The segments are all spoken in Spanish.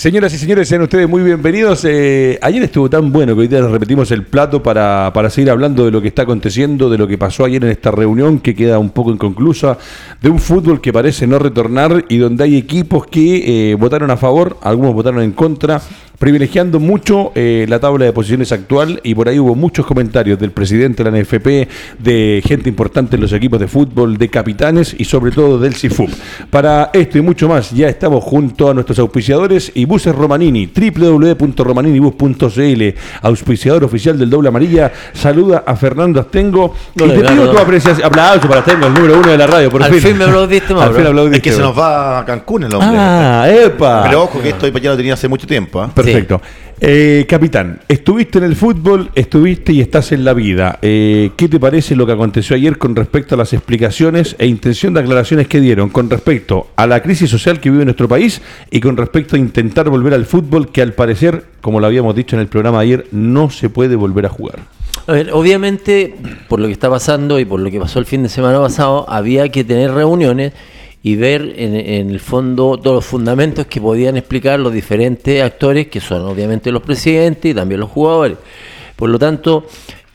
Señoras y señores, sean ustedes muy bienvenidos. Eh, ayer estuvo tan bueno que hoy día repetimos el plato para, para, seguir hablando de lo que está aconteciendo, de lo que pasó ayer en esta reunión que queda un poco inconclusa, de un fútbol que parece no retornar y donde hay equipos que eh, votaron a favor, algunos votaron en contra privilegiando mucho eh, la tabla de posiciones actual y por ahí hubo muchos comentarios del presidente de la NFP, de gente importante en los equipos de fútbol, de capitanes y sobre todo del CIFUP. Para esto y mucho más ya estamos junto a nuestros auspiciadores y Buses Romanini, www.romaninibus.cl, auspiciador oficial del Doble Amarilla. Saluda a Fernando Astengo No, y te no, pido no. tu apreciación. Aplauso para Astengo, el número uno de la radio, por Al fin me aplaudiste, Al fin aplaudiste. Es que se nos va a Cancún el hombre. Ah, epa. Pero ojo que esto ya lo tenía hace mucho tiempo. ¿ah? Perfecto. Eh, capitán, estuviste en el fútbol, estuviste y estás en la vida. Eh, ¿Qué te parece lo que aconteció ayer con respecto a las explicaciones e intención de aclaraciones que dieron con respecto a la crisis social que vive nuestro país y con respecto a intentar volver al fútbol que al parecer, como lo habíamos dicho en el programa de ayer, no se puede volver a jugar? A ver, obviamente, por lo que está pasando y por lo que pasó el fin de semana pasado, había que tener reuniones y ver en, en el fondo todos los fundamentos que podían explicar los diferentes actores, que son obviamente los presidentes y también los jugadores. Por lo tanto,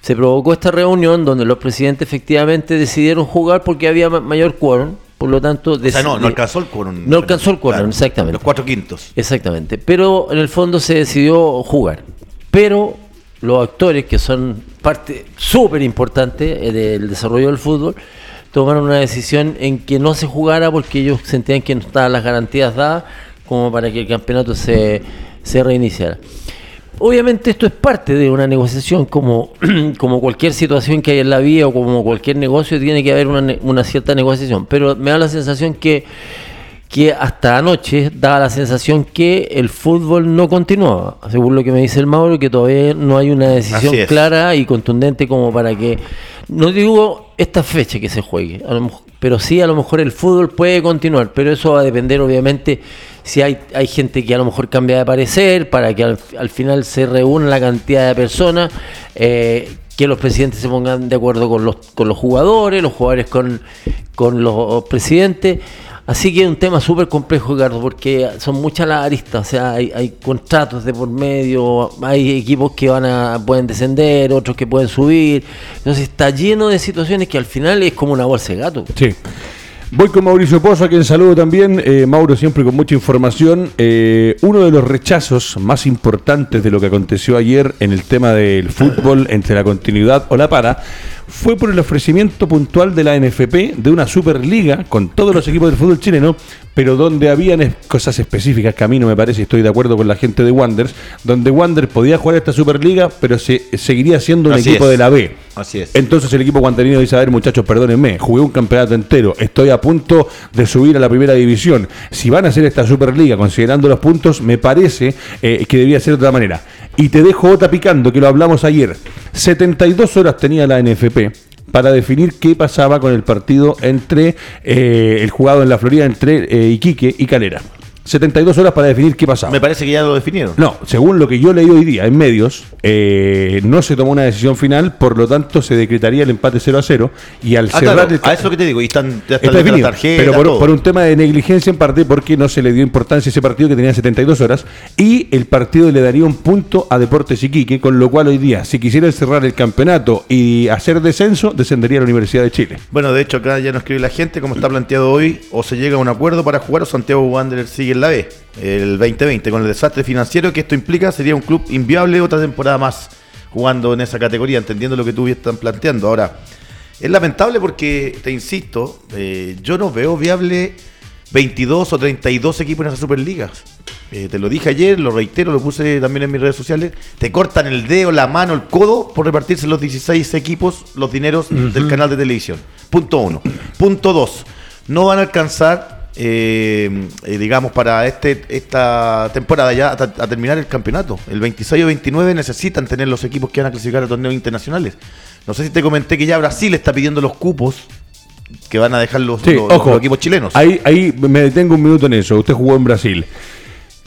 se provocó esta reunión donde los presidentes efectivamente decidieron jugar porque había ma- mayor quórum. Por lo tanto, O sea, no, no alcanzó el quórum. No alcanzó el quórum, exactamente. Los cuatro quintos. Exactamente. Pero en el fondo se decidió jugar. Pero los actores, que son parte súper importante eh, del desarrollo del fútbol, tomaron una decisión en que no se jugara porque ellos sentían que no estaban las garantías dadas como para que el campeonato se, se reiniciara. Obviamente esto es parte de una negociación, como, como cualquier situación que hay en la vida o como cualquier negocio, tiene que haber una, una cierta negociación. Pero me da la sensación que que hasta anoche daba la sensación que el fútbol no continuaba, según lo que me dice el Mauro, que todavía no hay una decisión clara y contundente como para que, no digo esta fecha que se juegue, a lo mejor- pero sí a lo mejor el fútbol puede continuar, pero eso va a depender obviamente si hay, hay gente que a lo mejor cambia de parecer para que al, al final se reúna la cantidad de personas. eh, que los presidentes se pongan de acuerdo con los, con los jugadores, los jugadores con, con los presidentes. Así que es un tema súper complejo, Ricardo, porque son muchas las aristas, o sea, hay, hay contratos de por medio, hay equipos que van a pueden descender, otros que pueden subir. Entonces está lleno de situaciones que al final es como una bolsa de gato. Sí. Voy con Mauricio Pozo, a quien saludo también. Eh, Mauro siempre con mucha información. Eh, uno de los rechazos más importantes de lo que aconteció ayer en el tema del fútbol entre la continuidad o la para fue por el ofrecimiento puntual de la NFP de una Superliga con todos los equipos del fútbol chileno, pero donde habían cosas específicas que a mí no me parece, y estoy de acuerdo con la gente de Wanderers, donde Wander podía jugar esta Superliga, pero se, seguiría siendo un Así equipo es. de la B. Así es. Entonces el equipo guanterino dice, a ver muchachos, perdónenme, jugué un campeonato entero, estoy a punto de subir a la primera división. Si van a hacer esta Superliga considerando los puntos, me parece eh, que debía ser de otra manera. Y te dejo otra picando, que lo hablamos ayer. 72 horas tenía la NFP para definir qué pasaba con el partido entre eh, el jugado en la Florida entre eh, Iquique y Calera. 72 horas para definir qué pasaba. Me parece que ya lo definieron. No, según lo que yo leí hoy día en medios, eh, no se tomó una decisión final, por lo tanto se decretaría el empate 0 a 0 y al Ah, cerrar claro, el a eso que te digo. Y están, ya Está definido, pero por un tema de negligencia en parte, porque no se le dio importancia a ese partido que tenía 72 horas, y el partido le daría un punto a Deportes Iquique, con lo cual hoy día, si quisieran cerrar el campeonato y hacer descenso, descendería a la Universidad de Chile. Bueno, de hecho, acá ya nos escribe la gente, como está planteado hoy, o se llega a un acuerdo para jugar o Santiago Wanderers sigue en la B, el 2020, con el desastre financiero que esto implica, sería un club inviable otra temporada más jugando en esa categoría, entendiendo lo que tú están planteando. Ahora, Es lamentable porque, te insisto, eh, yo no veo viable 22 o 32 equipos en esa Superliga. Eh, te lo dije ayer, lo reitero, lo puse también en mis redes sociales. Te cortan el dedo, la mano, el codo por repartirse los 16 equipos los dineros del canal de televisión. Punto uno. Punto dos. No van a alcanzar, eh, eh, digamos, para este esta temporada ya a, a terminar el campeonato. El 26 o 29 necesitan tener los equipos que van a clasificar a torneos internacionales. No sé si te comenté que ya Brasil está pidiendo los cupos que van a dejar los, Sí, los- ojo. los equipos chilenos. Ahí, ahí me detengo un minuto en eso. Usted jugó en Brasil.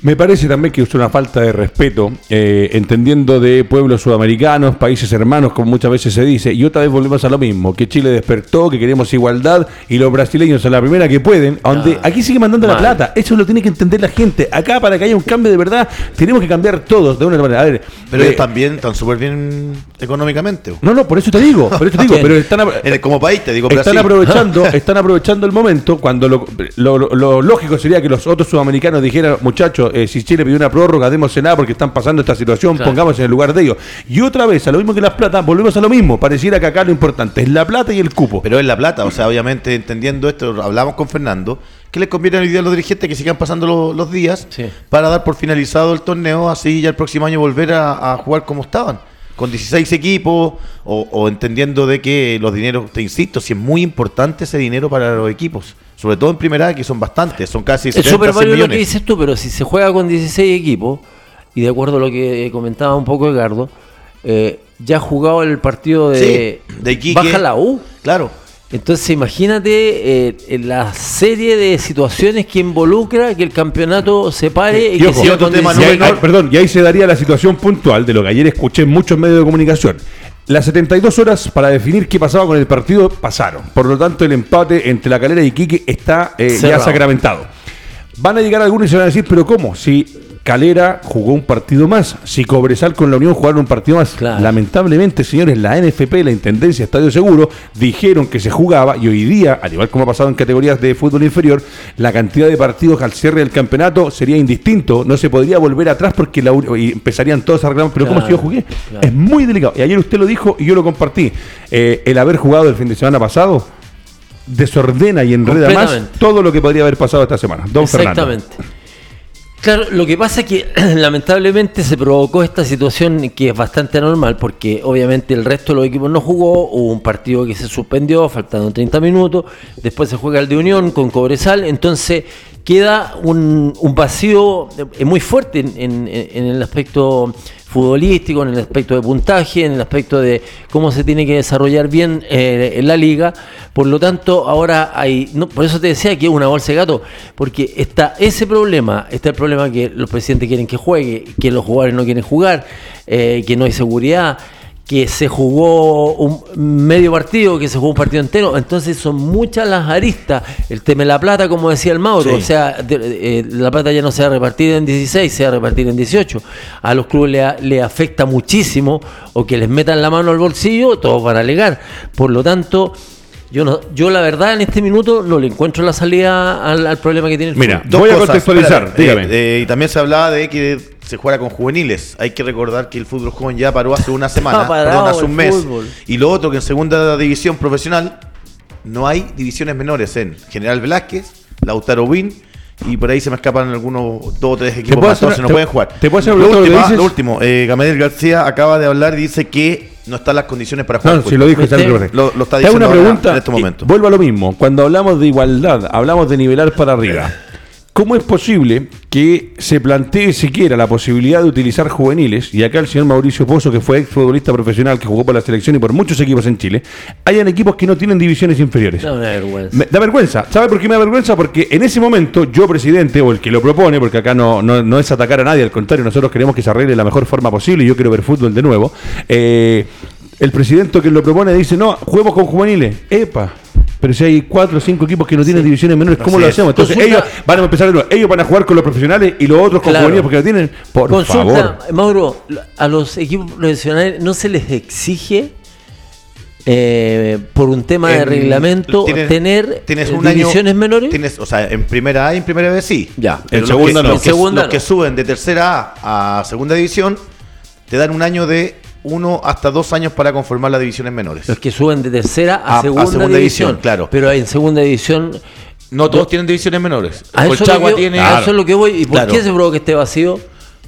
Me parece también que es una falta de respeto, eh, entendiendo de pueblos sudamericanos, países hermanos, como muchas veces se dice, y otra vez volvemos a lo mismo, que Chile despertó, que queremos igualdad, y los brasileños a la primera que pueden, a donde aquí sigue mandando la plata, eso lo tiene que entender la gente. Acá, para que haya un cambio de verdad, tenemos que cambiar todos de una manera. A ver, Pero eh, ellos también están súper bien económicamente. No, no, por eso te digo, por eso te digo, pero están... el- como país, te digo, están Brasil. aprovechando, están aprovechando el momento cuando lo, lo- lo- lo lógico sería que los otros sudamericanos dijeran, muchachos, eh, si Chile pidió una prórroga, démosela porque están pasando esta situación, Claro. pongamos en el lugar de ellos. Y otra vez, a lo mismo que las plata, volvemos a lo mismo. Pareciera que acá lo importante es la plata y el cupo. Pero es la plata, o sea, obviamente entendiendo esto, hablamos con Fernando, que les conviene hoy día a los dirigentes que sigan pasando lo- los días Sí. para dar por finalizado el torneo, así ya el próximo año volver a, a jugar como estaban, con 16 equipos, o, o entendiendo de que los dineros, te insisto, si es muy importante ese dinero para los equipos, sobre todo en primera, que son bastantes, son casi Es 70 súper 100 válido lo que dices tú, pero si se juega con 16 equipos, y de acuerdo a lo que comentaba un poco Edgardo, eh, ya ha jugado el partido de, Sí, de Iquique. Baja la U. Claro, Entonces imagínate eh, la serie de situaciones que involucra que el campeonato se pare y, Y que ojo, y otro tema, 16. Y ahí- menor. ah, perdón, y ahí se daría la situación puntual de lo que ayer escuché en muchos medios de comunicación. Las 72 horas para definir qué pasaba con el partido pasaron. Por lo tanto, el empate entre la calera y Iquique está eh, ya sacramentado. Van a llegar algunos y se van a decir, pero ¿cómo? Si Calera jugó un partido más, si Cobresal con la Unión jugaron un partido más. Claro. Lamentablemente, señores, la NFP, la Intendencia Estadio Seguro, dijeron que se jugaba y hoy día, al igual como ha pasado en categorías de fútbol inferior, la cantidad de partidos al cierre del campeonato sería indistinto. No se podría volver atrás porque la, y empezarían todos a reclamar, pero ¿cómo si yo jugué? claro. Es muy delicado. Y ayer usted lo dijo y yo lo compartí. Eh, el haber jugado el fin de semana pasado desordena y enreda más todo lo que podría haber pasado esta semana. Don Fernando. Claro, lo que pasa es que lamentablemente se provocó esta situación que es bastante anormal porque obviamente el resto de los equipos no jugó, hubo un partido que se suspendió faltando 30 minutos, después se juega el de Unión con Cobresal, entonces queda un, un vacío eh, muy fuerte en, el aspecto futbolístico, en el aspecto de puntaje, en el aspecto de cómo se tiene que desarrollar bien eh, en la liga. Por lo tanto, ahora hay, por eso te decía que es una bolsa de gato, porque está ese problema, está el problema que los presidentes quieren que juegue, que los jugadores no quieren jugar, eh, que no hay seguridad, que se jugó un medio partido, que se jugó un partido entero, entonces son muchas las aristas. El tema de la plata, como decía el Mauro, Sí. o sea, de- eh, la plata ya no se va a repartir en 16, se va a repartir en 18. A los clubes le, afecta muchísimo o que les metan la mano al bolsillo, todos van a alegar. Por lo tanto, yo no, yo la verdad en este minuto no le encuentro la salida al, al problema que tiene el Mira, Voy a contextualizar, dígame. eh, eh, y también se hablaba de que se juega con juveniles. Hay que recordar que el fútbol joven ya paró hace una semana, perdón, hace el un mes. fútbol. Y lo otro que en segunda división profesional no hay divisiones menores en General Velázquez, Lautaro Win y por ahí se me escapan algunos dos o tres equipos más, entonces no te- pueden jugar. te puedo hacer una lo, último, lo ah, dices- lo último, eh, Gamaliel García acaba de hablar y dice que no están las condiciones para jugar. No, si lo dijo ya lo, Lo- está diciendo una ahora, pregunta en este y momento. vuelvo a lo mismo. Cuando hablamos de igualdad, hablamos de nivelar para arriba. ¿Cómo es posible que se plantee siquiera la posibilidad de utilizar juveniles? Y acá el señor Mauricio Pozo, que fue exfutbolista profesional, que jugó por la selección y por muchos equipos en Chile, hayan equipos que no tienen divisiones inferiores. Da una vergüenza. Me da vergüenza. ¿Sabe por qué me da vergüenza? Porque en ese momento yo, presidente, o el que lo propone, porque acá no, no, no es atacar a nadie, al contrario, nosotros queremos que se arregle de la mejor forma posible y yo quiero ver fútbol de nuevo. eh, el presidente que lo propone dice, no, juguemos con juveniles. Epa. Pero si hay cuatro o cinco equipos que no tienen divisiones menores, ¿cómo Así lo hacemos? Entonces Consulta- ellos van a empezar de nuevo. Ellos van a jugar con los profesionales y los otros con Claro. juveniles porque no tienen. Por Consulta, favor. Mauro, a los equipos profesionales no se les exige eh, por un tema de En- reglamento tienes- tener tienes eh, año- divisiones menores. Tienes, o sea, en primera A y en primera B sí. Ya. En segunda que- no. Los que, segunda los no. que suben de tercera A a segunda división te dan un año de uno hasta dos años para conformar las divisiones menores. Los que suben de tercera a, A- a segunda, segunda división, división, claro. Pero en segunda división. No todos tienen divisiones menores. A eso, Colchagua tiene. a eso es lo que voy. ¿Y por Claro. qué se provoca este vacío?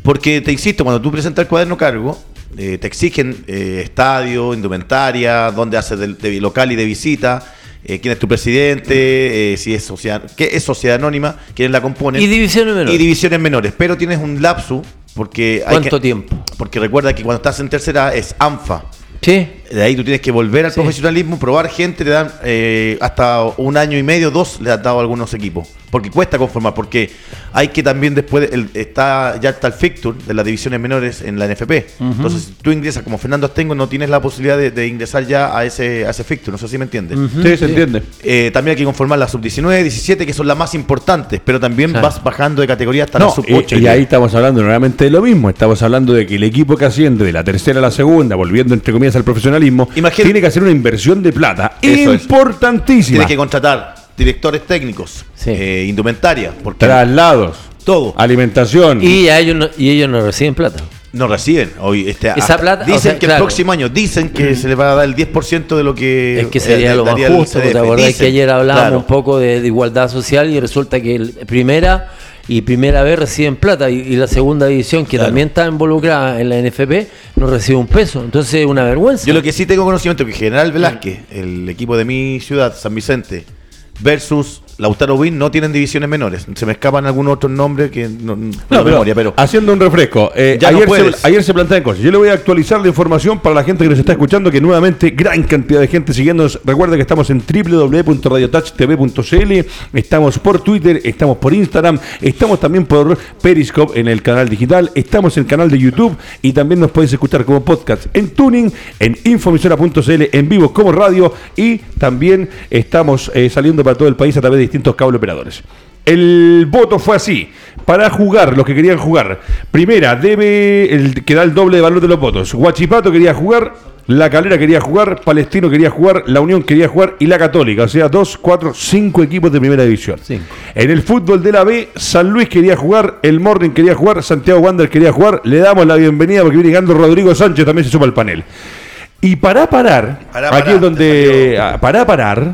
Porque te insisto, cuando tú presentas el cuaderno cargo, eh, te exigen eh, estadio, indumentaria, dónde haces de, de local y de visita, eh, quién es tu presidente, eh, si es sociedad, qué es sociedad anónima, quiénes la componen. Y divisiones menores. Y divisiones menores. Pero tienes un lapso, porque hay ¿Cuánto que- tiempo? Porque recuerda que cuando estás en tercera es ANFA. Sí. De ahí tú tienes que volver al Sí. profesionalismo, probar gente, te dan eh, hasta un año y medio, dos, le han dado a algunos equipos. Porque cuesta conformar, porque hay que también después, el- está ya está el fixture de las divisiones menores en la NFP. Entonces, si tú ingresas como Fernando Astengo, no tienes la posibilidad de, de ingresar ya a ese, a ese fixture, no sé si me entiendes. Sí, se entiende. Eh, también hay que conformar las sub-19, 17, que son las más importantes, pero también Claro. vas bajando de categoría hasta No, la sub-8. y, y ahí estamos hablando nuevamente de lo mismo. Estamos hablando de que el equipo que asciende de la tercera a la segunda, volviendo entre comillas al profesionalismo, Imagina- tiene que hacer una inversión de plata Eso importantísima. Tienes que contratar directores técnicos, Sí. eh, indumentaria, porque Traslados, todo. alimentación. Y, a ellos no, y ellos no reciben plata. No reciben. Hoy, este, Esa hasta- plata, Dicen o sea, que claro. el próximo año, dicen que se les va a dar el 10% de lo que. Es que sería eh, lo más justo. ¿Te acordás Dicen, que ayer hablábamos claro. un poco de, de igualdad social y resulta que el primera y primera vez reciben plata y, y la segunda división, que Claro. también está involucrada en la NFP, no recibe un peso. Entonces es una vergüenza. Yo lo que sí tengo conocimiento es que General Velázquez, el equipo de mi ciudad, San Vicente, versus Lautaro Win no tienen divisiones menores. Se me escapan algunos otros nombres que no, no No, pero memoria, pero. haciendo un refresco, eh, Ya ayer, se, ayer se plantean cosas. Yo le voy a actualizar la información para la gente que nos está escuchando, que nuevamente gran cantidad de gente siguiéndonos. Recuerda que estamos en www.radiotouchtv.cl, estamos por Twitter, estamos por Instagram, estamos también por Periscope en el canal digital, estamos en el canal de YouTube y también nos puedes escuchar como podcast en Tuning, en infomisora.cl, en vivo como radio y también estamos eh, saliendo para todo el país a través de distintos cable operadores. El voto fue así. Para jugar, los que querían jugar. Primera, debe el, que da el doble de valor de los votos. Huachipato quería jugar, La Calera quería jugar, Palestino quería jugar, La Unión quería jugar y La Católica. O sea, dos, cuatro, cinco equipos de primera división. Cinco. En el fútbol de la B, San Luis quería jugar, el Morning quería jugar, Santiago Wander quería jugar. Le damos la bienvenida porque viene llegando Rodrigo Sánchez, también se suma al panel. Y para parar, Para aquí parar, es donde. ah, Para parar.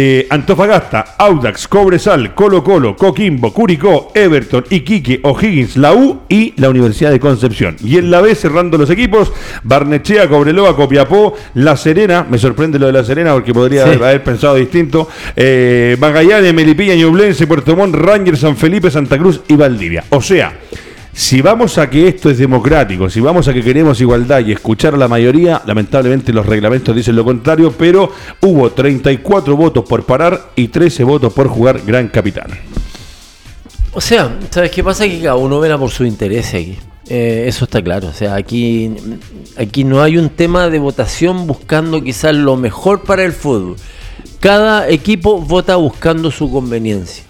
Eh, Antofagasta, Audax, Cobresal, Colo Colo, Coquimbo, Curicó, Everton, Iquique, O'Higgins, la U y la Universidad de Concepción. Y en la B, cerrando los equipos, Barnechea, Cobreloa, Copiapó, La Serena, me sorprende lo de La Serena porque podría Sí. haber, haber pensado distinto, eh, Magallanes, Melipilla, Ñublense, Puerto Montt, Rangers, San Felipe, Santa Cruz y Valdivia. O sea, si vamos a que esto es democrático, si vamos a que queremos igualdad y escuchar a la mayoría, lamentablemente los reglamentos dicen lo contrario, pero hubo 34 votos por parar y 13 votos por jugar Gran Capitán. O sea, ¿sabes qué pasa? Que cada uno vela por su interés aquí. Eh, eso está claro. O sea, aquí, aquí no hay un tema de votación buscando quizás lo mejor para el fútbol. Cada equipo vota buscando su conveniencia.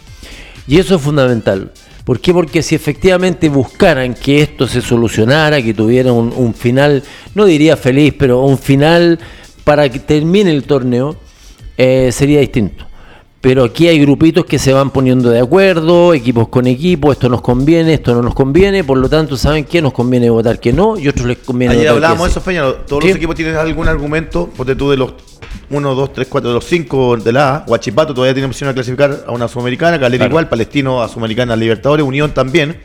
Y eso es fundamental. ¿Por qué? Porque si efectivamente buscaran que esto se solucionara, que tuviera un, final, no diría feliz, pero un final para que termine el torneo, eh, sería distinto. Pero aquí hay grupitos que se van poniendo de acuerdo, equipos con equipos, esto nos conviene, esto no nos conviene, por lo tanto, ¿saben qué? Nos conviene votar que no y otros les conviene Ayer votar hablábamos de eso. Peña. Todos los equipos tienen algún argumento. Porque tú de los 1, 2, 3, 4, de los 5 de la A, Huachipato todavía tiene opción a clasificar a una Sudamericana, Calera Claro. igual, Palestino a Sudamericana, Libertadores, Unión también.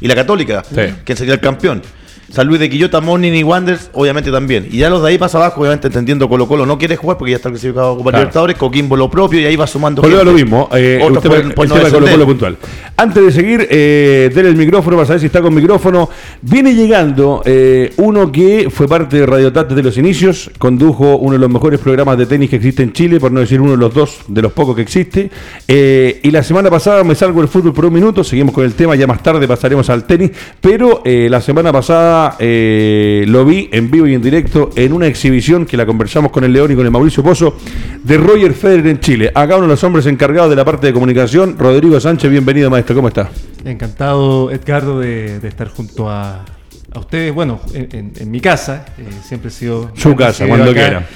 Y la Católica, Sí. que sería el campeón. San Luis de Quillota, Morning y Wanderers, obviamente también. Y ya los de ahí más abajo, obviamente entendiendo Colo Colo no quiere jugar porque ya está clasificado a Copa Claro. Libertadores, Coquimbo lo propio y ahí va sumando. Volvemos lo mismo. Eh, Otros usted por- me- por el no tema Colo. Colo puntual. Antes de seguir, eh, denle el micrófono para saber si está con micrófono. Viene llegando eh, uno que fue parte de Radio Tat desde los inicios, condujo uno de los mejores programas de tenis que existe en Chile, por no decir uno de los dos de los pocos que existe. Eh, y la semana pasada me salgo del fútbol por un minuto, seguimos con el tema, ya más tarde pasaremos al tenis, pero eh, la semana pasada eh, lo vi en vivo y en directo en una exhibición que la conversamos con el León y con el Mauricio Pozo de Roger Federer en Chile. Acá uno de los hombres encargados de la parte de comunicación, Rodrigo Sánchez, bienvenido maestro, ¿cómo está? Encantado, Edgardo, de, de estar junto a, a ustedes. Bueno, en, en- mi casa, eh, siempre he sido. Su casa, cuando acá. quiera.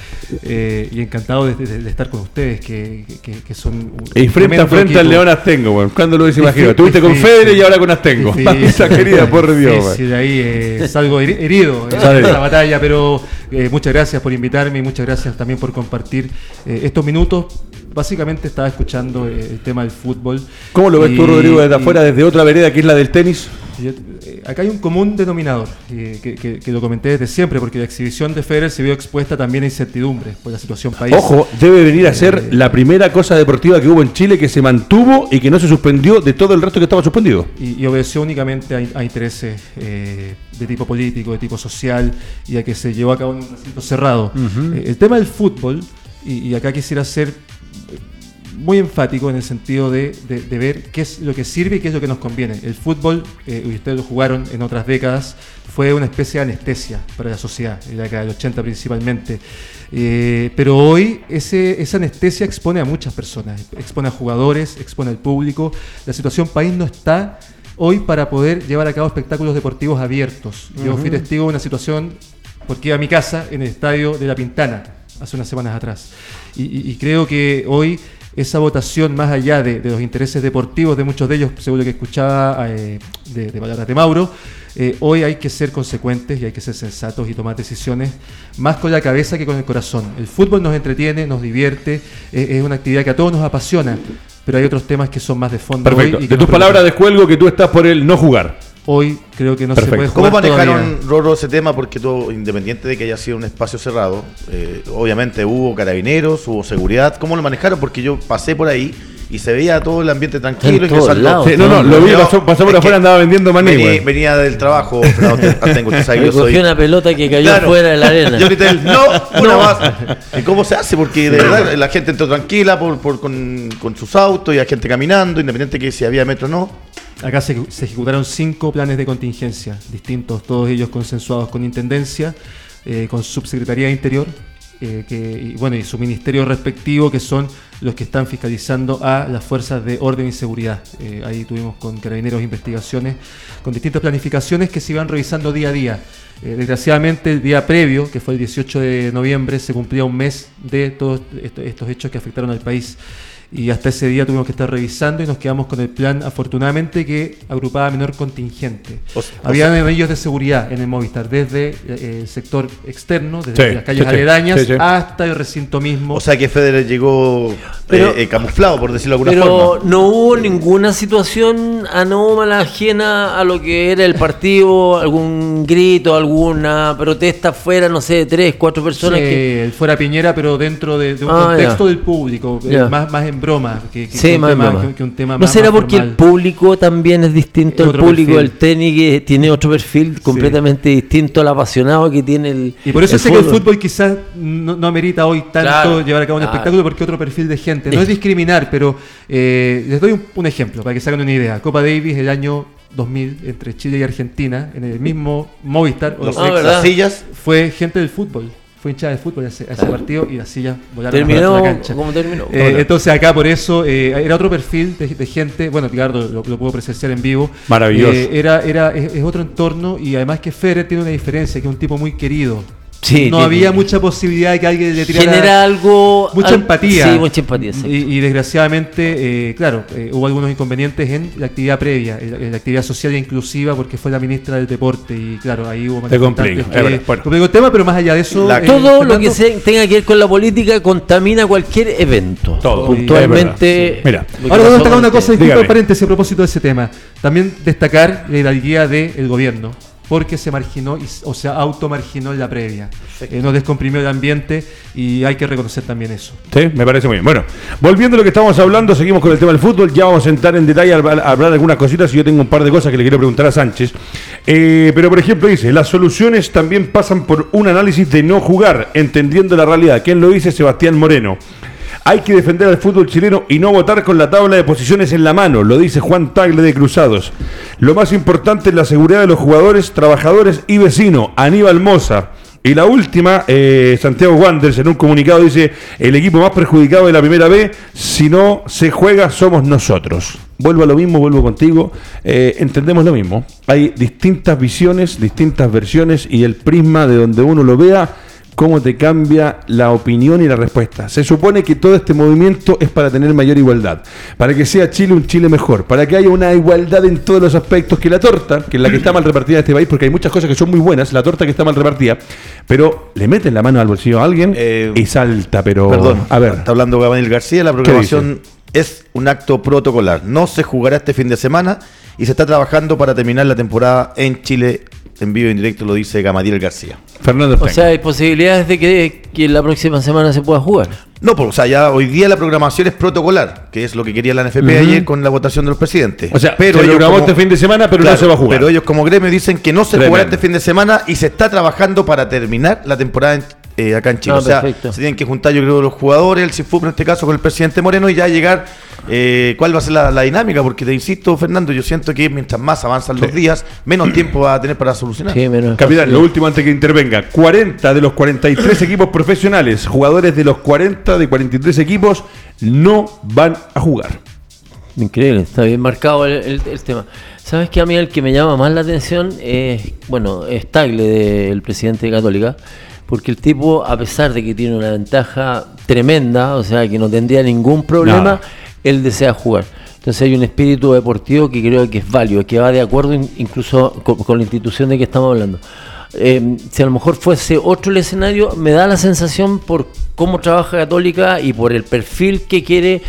eh, y encantado de, de- de estar con ustedes, que, que- que son... Y frente a frente al. León Astengo, weón. ¿Cuándo lo hubiese imaginado? Estuviste con. Federer y ahora con Astengo. Mamita querida, por Dios. Difícil, ahí eh, salgo heri- herido en esta batalla, pero muchas gracias por invitarme y muchas gracias también por compartir estos minutos. Básicamente estaba escuchando el tema del fútbol. ¿Cómo lo ves tú, Y- Rodrigo, desde y- afuera, desde otra vereda que es la del tenis? Eh, acá hay un común denominador, eh, que, que- que lo comenté desde siempre, porque la exhibición de Federer se vio expuesta también a incertidumbre por la situación país. Ojo, debe venir a ser Eh, la primera cosa deportiva que hubo en Chile que se mantuvo y que no se suspendió de todo el resto que estaba suspendido. y, y obedeció únicamente a, in- a intereses eh, de tipo político, de tipo social, y a que se llevó a cabo en un recinto cerrado. El tema del fútbol, y, y acá quisiera ser eh, muy enfático en el sentido de, de- de ver qué es lo que sirve y qué es lo que nos conviene. El fútbol, eh, ustedes lo jugaron en otras décadas, fue una especie de anestesia para la sociedad, en la década del 80 principalmente. Eh, pero hoy ese, esa anestesia expone a muchas personas, expone a jugadores, expone al público. La situación país no está hoy para poder llevar a cabo espectáculos deportivos abiertos. Yo fui testigo de una situación, porque iba a mi casa en el estadio de La Pintana, hace unas semanas atrás. Y, y- y creo que hoy esa votación, más allá de, de los intereses deportivos de muchos de ellos, según lo que escuchaba eh, de, de palabras de Mauro, eh, hoy hay que ser consecuentes y hay que ser sensatos y tomar decisiones más con la cabeza que con el corazón. El fútbol nos entretiene, nos divierte, eh, es una actividad que a todos nos apasiona, pero hay otros temas que son más de fondo. Perfecto. hoy y De tus palabras descuelgo que tú estás por el no jugar. Hoy creo que no Perfecto. se puede ¿Cómo jugar manejaron, todavía. Roro, ese tema? Porque todo, independiente de que haya sido un espacio cerrado, eh, obviamente hubo carabineros, hubo seguridad. ¿Cómo lo manejaron? Porque yo pasé por ahí y se veía todo el ambiente tranquilo. En todos ingresando- lados. Sí, no, no, lo vi, pasó, pasó por afuera, que andaba vendiendo maní, Venía, del trabajo, Fernando, usted- ah, tengo, usted sabe que yo soy. Una pelota que cayó Claro. fuera de la arena. Yo grité, el, no, una más. ¿Y cómo se hace? Porque de verdad la gente entró tranquila por, por- con, con sus autos y hay gente caminando, independiente que si había metro o no. Acá se, se ejecutaron cinco planes de contingencia distintos, todos ellos consensuados con Intendencia, eh, con Subsecretaría de Interior, eh, que, y, bueno, y su ministerio respectivo, que son los que están fiscalizando a las fuerzas de orden y seguridad. Eh, ahí tuvimos con carabineros investigaciones, con distintas planificaciones que se iban revisando día a día. Eh, desgraciadamente, el día previo, que fue el 18 de noviembre, se cumplía un mes de todos esto- estos hechos que afectaron al país. Y hasta ese día tuvimos que estar revisando y nos quedamos con el plan, afortunadamente, que agrupaba menor contingente. O s- o Había sea- anillos de seguridad en el Movistar, desde eh, el sector externo, desde Sí, las calles sí, aledañas, sí, sí. hasta el recinto mismo. O sea que Federer llegó Pero- eh, eh, camuflado, por decirlo de alguna Pero forma. no hubo ninguna situación anómala ajena a lo que era el partido, algún grito, alguna protesta fuera, no sé, de tres, cuatro personas Sí, que... el fuera Piñera, pero dentro de, de un Ah, contexto del público, eh, más, más en broma que, que- Sí, que un, más tema, broma. que- que un tema ¿No más será más porque el público también es distinto Es al otro público perfil. del tenis que tiene otro perfil completamente distinto al apasionado que tiene el Y por eso sé que el fútbol quizás no, no amerita hoy tanto Claro, llevar a cabo un claro. espectáculo porque otro perfil de gente. No es discriminar, pero eh, les doy un, un ejemplo para que se hagan una idea. Copa Davis el año 2000 entre Chile y Argentina, en el mismo Movistar, o Los, Ah, ex- ¿verdad? las sillas. fue gente del fútbol. Fue hinchada de fútbol a ese, a ese partido y las sillas volaron a terminó la cancha. como terminó. Eh, entonces acá por eso eh, era otro perfil de, de gente, bueno, Ricardo lo, lo puedo presenciar en vivo. Maravilloso. Eh, era, era, es, es otro entorno y además que Federer tiene una diferencia, que es un tipo muy querido. Sí, no había mucha posibilidad de que alguien le tirara genera algo mucha al- empatía. Sí, mucha empatía. Y, y desgraciadamente, eh, claro, eh, hubo algunos inconvenientes en la actividad previa, en la, en la actividad social e inclusiva, porque fue la ministra del deporte y claro, ahí hubo Te que verdad, bueno. el tema, pero más allá de eso, La- eh, Todo lo que se- tenga que ver con la política contamina cualquier evento. Todo, Puntualmente. Mira. Ahora voy a destacar una cosa, disculpa paréntesis a propósito de ese tema. También destacar la hidalguía del gobierno, porque se marginó, y, o sea, automarginó en la previa. Eh, nos descomprimió el ambiente y hay que reconocer también eso. Sí, me parece muy bien. Bueno, volviendo a lo que estamos hablando, seguimos con el tema del fútbol. Ya vamos a entrar en detalle a hablar, a hablar algunas cositas y yo tengo un par de cosas que le quiero preguntar a Sánchez. Eh, pero, por ejemplo, dice, las soluciones también pasan por un análisis de no jugar, entendiendo la realidad. ¿Quién lo dice? Sebastián Moreno. Hay que defender al fútbol chileno y no votar con la tabla de posiciones en la mano, lo dice Juan Tagle de Cruzados. Lo más importante es la seguridad de los jugadores, trabajadores y vecinos. Aníbal Moza. Y la última, eh, Santiago Wanderers en un comunicado dice, el equipo más perjudicado de la primera B, si no se juega somos nosotros. Vuelvo a lo mismo, vuelvo contigo, eh, entendemos lo mismo. Hay distintas visiones, distintas versiones y el prisma de donde uno lo vea cómo te cambia la opinión y la respuesta. Se supone que todo este movimiento es para tener mayor igualdad, para que sea Chile un Chile mejor, para que haya una igualdad en todos los aspectos, que la torta, que es la que está mal repartida en este país, porque hay muchas cosas que son muy buenas, la torta que está mal repartida, pero le meten la mano al bolsillo a alguien Eh, y salta, pero... Perdón, a ver, está hablando Gabriel García, la programación es un acto protocolar. No se jugará este fin de semana y se está trabajando para terminar la temporada en Chile en vivo y en directo, lo dice Gamadiel García. Fernando O sea, hay posibilidades de que, que la próxima semana se pueda jugar. No, pues, o sea, ya hoy día la programación es protocolar, que es lo que quería la NFP ayer con la votación de los presidentes. O sea, se ellos programó este fin de semana, pero no se va a jugar. Pero ellos como gremio dicen que no se Tremendo. jugará este fin de semana y se está trabajando para terminar la temporada en- eh, acá en Chile. Ah, o sea, perfecto. se tienen que juntar, yo creo, los jugadores, el CIFUP en este caso con el presidente Moreno y ya llegar eh, cuál va a ser la, la dinámica, porque te insisto, Fernando, yo siento que mientras más avanzan los días, menos tiempo va a tener para solucionar. Sí, menos Capitán, lo último antes que intervenga. 40 de los 43 equipos profesionales, jugadores de los 40 de 43 equipos, no van a jugar. Increíble, está bien marcado el, el- el tema. ¿Sabes que a mí el que me llama más la atención es, bueno, es Tagle, del presidente de Católica? Porque el tipo, a pesar de que tiene una ventaja tremenda, o sea, que no tendría ningún problema, él desea jugar. Entonces hay un espíritu deportivo que creo que es válido, que va de acuerdo in- incluso con, con la institución de que estamos hablando. Eh, si a lo mejor fuese otro el escenario, me da la sensación por cómo trabaja Católica y por el perfil que quiere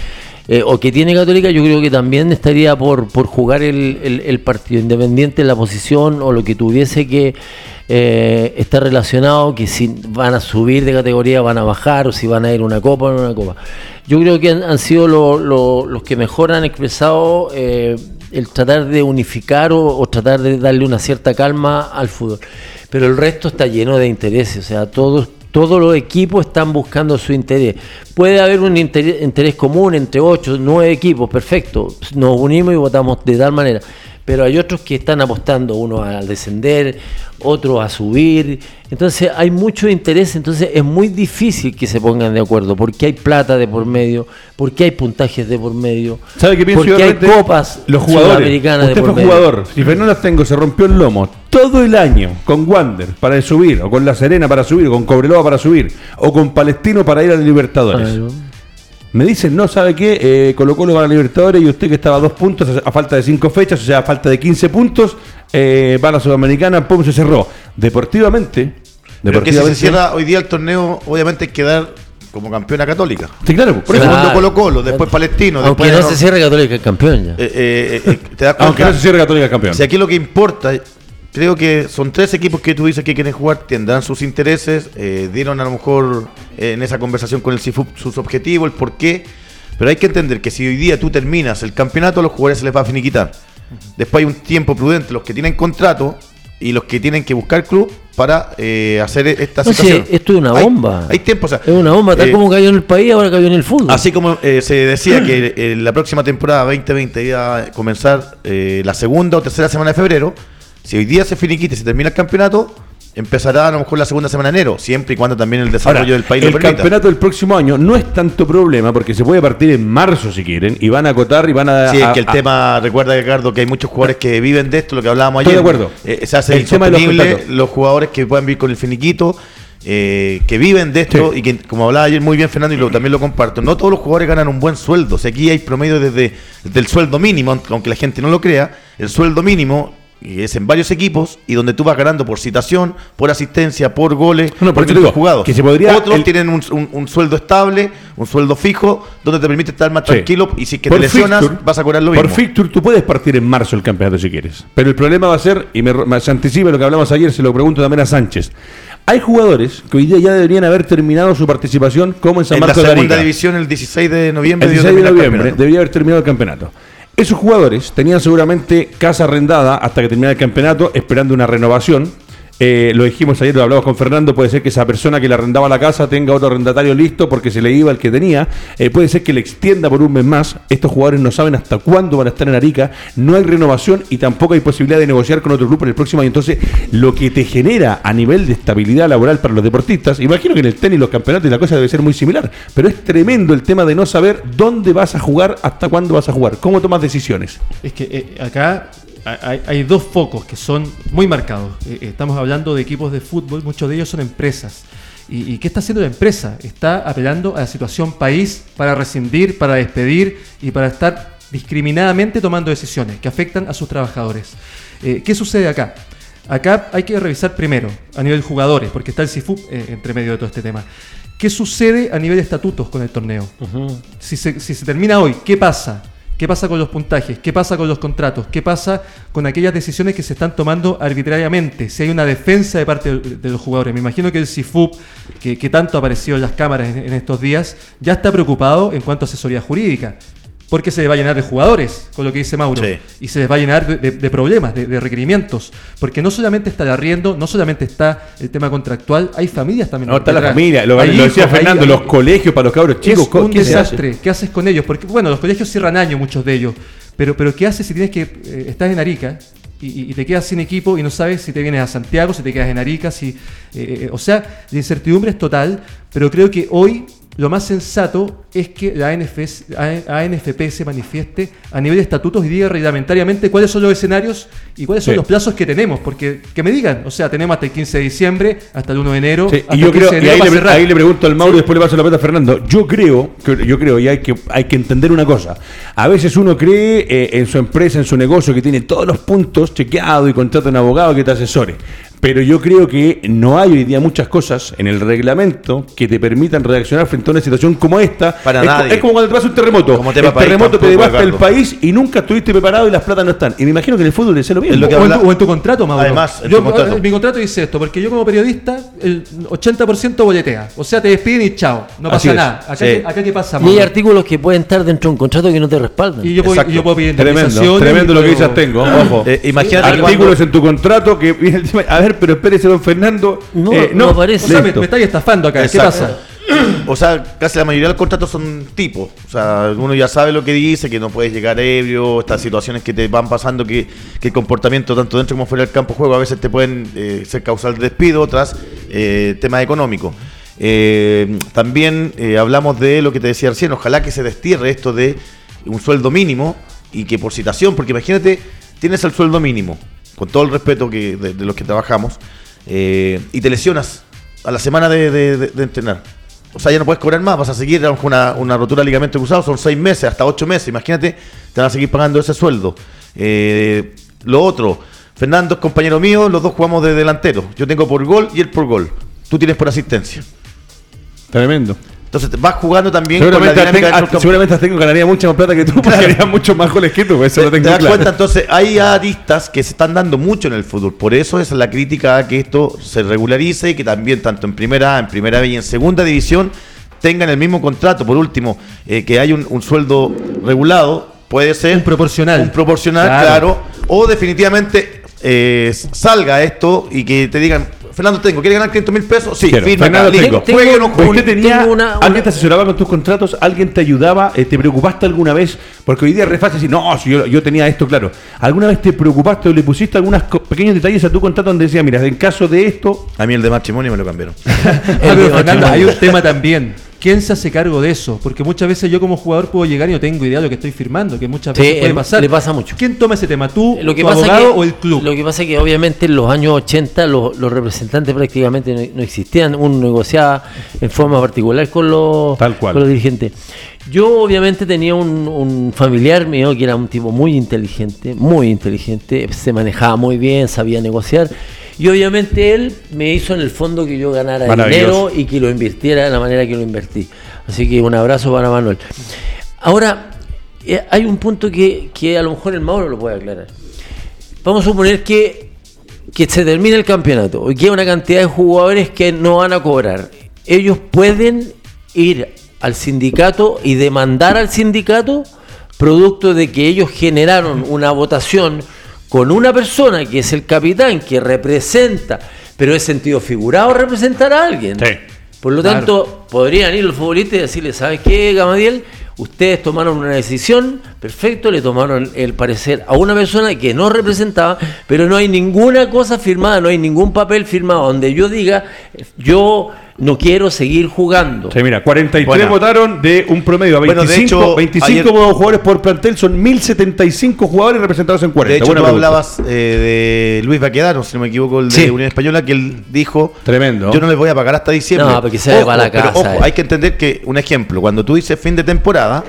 eh, o que tiene Católica, yo creo que también estaría por, por jugar el, el- partido, independiente de la posición o lo que tuviese que eh, estar relacionado, que si van a subir de categoría, van a bajar, o si van a ir una copa o una copa. Yo creo que han, sido lo- los que mejor han expresado eh, el tratar de unificar o, o tratar de darle una cierta calma al fútbol. Pero el resto está lleno de intereses, o sea, todos todos los equipos están buscando su interés. Puede haber un interés, común entre ocho, nueve equipos, perfecto. Nos unimos y votamos de tal manera. Pero hay otros que están apostando, uno al descender, otros a subir. Entonces hay mucho interés, entonces es muy difícil que se pongan de acuerdo, porque hay plata de por medio, porque hay puntajes de por medio, ¿Sabe qué pienso porque hay copas Los jugadores. sudamericanas de por fue medio. jugador. Si Fernando Tengo se rompió el lomo todo el año con Wander para subir, o con La Serena para subir, o con Cobreloa para subir, o con Palestino para ir a Libertadores. Me dicen, no, ¿sabe qué? Eh, Colo Colo va a la Libertadores y usted que estaba a dos puntos, a falta de cinco fechas, o sea, a falta de 15 puntos, eh, va a la Sudamericana, pum, se cerró. Deportivamente, Pero que si se deportivamente- cierra hoy día el torneo, obviamente hay que dar como campeona católica. Sí, claro, por eso. Claro. Segundo Colo Colo, después Palestino, Aunque después no se cierre Católica el campeón ya. Eh, eh, eh, te das Aunque no se cierre Católica campeón. Si aquí lo que importa, creo que son tres equipos que tú dices que quieren jugar, tendrán sus intereses, eh, dieron a lo mejor eh, en esa conversación con el CIFUP sus objetivos, el por qué, pero hay que entender que si hoy día tú terminas el campeonato, a los jugadores se les va a finiquitar. Después hay un tiempo prudente, los que tienen contrato y los que tienen que buscar club para eh, hacer esta No, situación. esto es una bomba. Hay, tiempo, o sea, Es una bomba, tal como cayó en el país, ahora cayó en el fútbol. Así como se decía que la próxima temporada 2020 iba a comenzar la segunda o tercera semana de febrero, si hoy día se finiquita y se termina el campeonato, empezará a lo mejor la segunda semana de enero, siempre y cuando también el desarrollo Ahora, del país el lo permita. campeonato del próximo año no es tanto problema porque se puede partir en marzo si quieren y van a acotar y van a. Sí, es que el a- tema, recuerda Ricardo, que hay muchos jugadores que viven de esto, lo que hablábamos Estoy ayer. de acuerdo. Eh, se hace El tema de los jugadores que puedan vivir con el finiquito, eh, que viven de esto Sí. y que, como hablaba ayer muy bien Fernando y lo, también lo comparto, no todos los jugadores ganan un buen sueldo. O sea, aquí hay promedio desde, desde el sueldo mínimo, aunque la gente no lo crea, el sueldo mínimo y es en varios equipos y donde tú vas ganando por citación, por asistencia, por goles, No, por por digo, jugados. que se podría- Otros el- tienen un, un- un sueldo estable, un sueldo fijo, donde te permite estar más Sí. tranquilo y si es que Por te lesionas fixture- vas a cobrar lo Por mismo. fixture tú puedes partir en marzo el campeonato si quieres. Pero el problema va a ser, y me, me- se anticipa lo que hablamos ayer, se lo pregunto también a Sánchez. Hay jugadores que hoy día ya deberían haber terminado su participación como en San en la Marcos de segunda Arica. división el 16 de noviembre El dio 16 de noviembre debería haber terminado el campeonato. Esos jugadores tenían seguramente casa arrendada hasta que terminara el campeonato, esperando una renovación. Eh, lo dijimos ayer, lo hablamos con Fernando, puede ser que esa persona que le arrendaba la casa tenga otro arrendatario listo porque se le iba el que tenía. Eh, puede ser que le extienda por un mes más. Estos jugadores no saben hasta cuándo van a estar en Arica. No hay renovación y tampoco hay posibilidad de negociar con otro grupo en el próximo año. Entonces, lo que te genera a nivel de estabilidad laboral para los deportistas, imagino que en el tenis, los campeonatos y la cosa debe ser muy similar, pero es tremendo el tema de no saber dónde vas a jugar, hasta cuándo vas a jugar, cómo tomas decisiones. Es que eh, acá hay, hay dos focos que son muy marcados. Eh, eh, estamos hablando de equipos de fútbol, muchos de ellos son empresas. ¿Y, y qué está haciendo la empresa? Está apelando a la situación país para rescindir, para despedir y para estar discriminadamente tomando decisiones que afectan a sus trabajadores. Eh, ¿Qué sucede acá? Acá hay que revisar primero a nivel jugadores, porque está el CIFUP eh, entre medio de todo este tema. ¿Qué sucede a nivel de estatutos con el torneo? si, se, si se termina hoy, ¿qué pasa? ¿Qué pasa con los puntajes? ¿Qué pasa con los contratos? ¿Qué pasa con aquellas decisiones que se están tomando arbitrariamente? Si hay una defensa de parte de, los jugadores. Me imagino que el CIFUP, que, tanto ha aparecido en las cámaras en estos días, ya está preocupado en cuanto a asesoría jurídica. Porque se les va a llenar de jugadores, con lo que dice Mauro. Sí. Y se les va a llenar de, de- de problemas, de, de requerimientos. Porque no solamente está el arriendo, no solamente está el tema contractual, hay familias también. No, está la familia, lo, lo decía hijos, Fernando, hay- los colegios para los cabros chicos. es un ¿qué hace? desastre. ¿Qué haces con ellos? Porque, bueno, los colegios cierran año, muchos de ellos. Pero, pero ¿qué haces si tienes que. eh, estás en Arica y, y- y te quedas sin equipo y no sabes si te vienes a Santiago, si te quedas en Arica, si. eh, eh, o sea, la incertidumbre es total, pero creo que hoy. Lo más sensato es que la ANFP se manifieste a nivel de estatutos y diga reglamentariamente cuáles son los escenarios y cuáles son Sí. los plazos que tenemos. Porque que me digan, o sea, tenemos hasta el 15 de diciembre, hasta el 1 de enero. Sí, hasta y yo el 15 creo, y ahí le, cerrar. ahí le pregunto al Mauro y después le paso la pelota a Fernando. Yo creo, que, yo creo, y hay que, hay que entender una cosa. A veces uno cree eh, en su empresa, en su negocio, que tiene todos los puntos chequeados y contrata a un abogado que te asesore. Pero yo creo que no hay hoy día muchas cosas en el reglamento que te permitan reaccionar frente a una situación como esta. Para es, co- nadie. es como cuando te pasa un terremoto. Como tema el país terremoto te devasta el país y nunca estuviste preparado y las platas no están. Y me imagino que en el fútbol lo mismo. Es lo que o, en tu, o en tu contrato, Mauro. Además, en Yo- tu contrato. eh, Mi contrato dice esto, porque yo como periodista, el 80% boletea. O sea, te despiden y chao. No pasa nada. Acá, Sí. qué, acá qué pasa, Y hay Mauro? artículos que pueden estar dentro de un contrato que no te respaldan. Y yo puedo, yo puedo pedir Tremendo, tremendo y lo que dices tengo. Ojo. Eh, imagínate Artículos cuando- en tu contrato que viene. A ver, pero espérese, don Fernando. No, Eh, no O aparece. sea, me, me estáis estafando acá. ¿Qué pasa? O sea, casi la mayoría de los contratos son tipos. O sea, uno ya sabe lo que dice, que no puedes llegar ebrio, estas situaciones que te van pasando, que, que el comportamiento tanto dentro como fuera del campo de juego a veces te pueden eh, ser causal de despido, otras eh, temas económicos. Eh, también eh, hablamos de lo que te decía recién, ojalá que se destierre esto de un sueldo mínimo y que por citación, porque imagínate, tienes el sueldo mínimo, con todo el respeto que, de, los que trabajamos, eh, y te lesionas a la semana de entrenar. O sea, ya no puedes cobrar más, vas a seguir con una, una rotura de ligamento cruzado, son seis meses, hasta ocho meses. Imagínate, te van a seguir pagando ese sueldo. Eh, lo otro, Fernando es compañero mío, los dos jugamos de delantero. Yo tengo por gol y él por gol. Tú tienes por asistencia. Tremendo. Entonces vas jugando también con la Seguramente, dinámica dentro del campo. seguramente Azteca ganaría mucha más plata que tú, porque haría muchos más goles que tú, eso lo ¿Te, tengo te das claro. cuenta? Entonces, hay aristas que se están dando mucho en el fútbol. Por eso es la crítica a que esto se regularice y que también, tanto en primera A, en primera B y en segunda división, tengan el mismo contrato. Por último, eh, que haya un, un sueldo regulado, puede ser. Un proporcional. Un proporcional, Claro. claro. O definitivamente eh, salga esto y que te digan. Fernando, tengo, ¿quieres ganar 500 mil pesos? Sí, Quiero. firma. Fernando, acá, listo. tengo. Juegue o no juegue. ¿Usted tenía, tengo una- alguien te asesoraba con tus contratos? ¿Alguien te ayudaba? Eh, ¿Te preocupaste alguna vez? Porque hoy día es re fácil decir, no, si yo, yo tenía esto claro. ¿Alguna vez te preocupaste o le pusiste algunos pequeños detalles a tu contrato donde decía, mira, en caso de esto, A mí el de matrimonio me lo cambiaron. Ah, pero, Fernando, hay un tema también. ¿Quién se hace cargo de eso? Porque muchas veces yo como jugador puedo llegar y no tengo idea de lo que estoy firmando, que muchas Sí, veces puede eh, pasar. le pasa mucho. ¿Quién toma ese tema? ¿Tú, Lo que tu pasa abogado que, o el club? Lo que pasa es que obviamente en los años 80 los, los representantes prácticamente no, no existían. Uno negociaba en forma particular con los, Tal cual. con los dirigentes. Yo obviamente tenía un, un familiar mío que era un tipo muy inteligente, muy inteligente, se manejaba muy bien, sabía negociar. Y obviamente él me hizo en el fondo que yo ganara dinero y que lo invirtiera de la manera que lo invertí. Así que un abrazo para Manuel. Ahora, eh, hay un punto que, que a lo mejor el Mauro lo puede aclarar. Vamos a suponer que, que se termine el campeonato y que hay una cantidad de jugadores que no van a cobrar. Ellos pueden ir al sindicato y demandar al sindicato producto de que ellos generaron una votación con una persona que es el capitán, que representa, pero es sentido figurado representar a alguien. Sí. Por lo Claro. tanto, podrían ir los futbolistas y decirle, ¿sabes qué, Gamadiel? Ustedes tomaron una decisión, perfecto, le tomaron el parecer a una persona que no representaba, pero no hay ninguna cosa firmada, no hay ningún papel firmado donde yo diga, yo no quiero seguir jugando. Sí, mira, 43 Buena. votaron de un promedio a Bueno, 25, de hecho, 25 ayer- jugadores por plantel, son 1075 jugadores representados en 40. De hecho, Buena tú pregunta. hablabas eh, de Luis Baquedano, si no me equivoco, el de Sí. Unión Española, que él dijo: Tremendo. Yo no les voy a pagar hasta diciembre. No, porque se va para la pero casa, ojo, eh. hay que entender que, un ejemplo, cuando tú dices fin de temporada,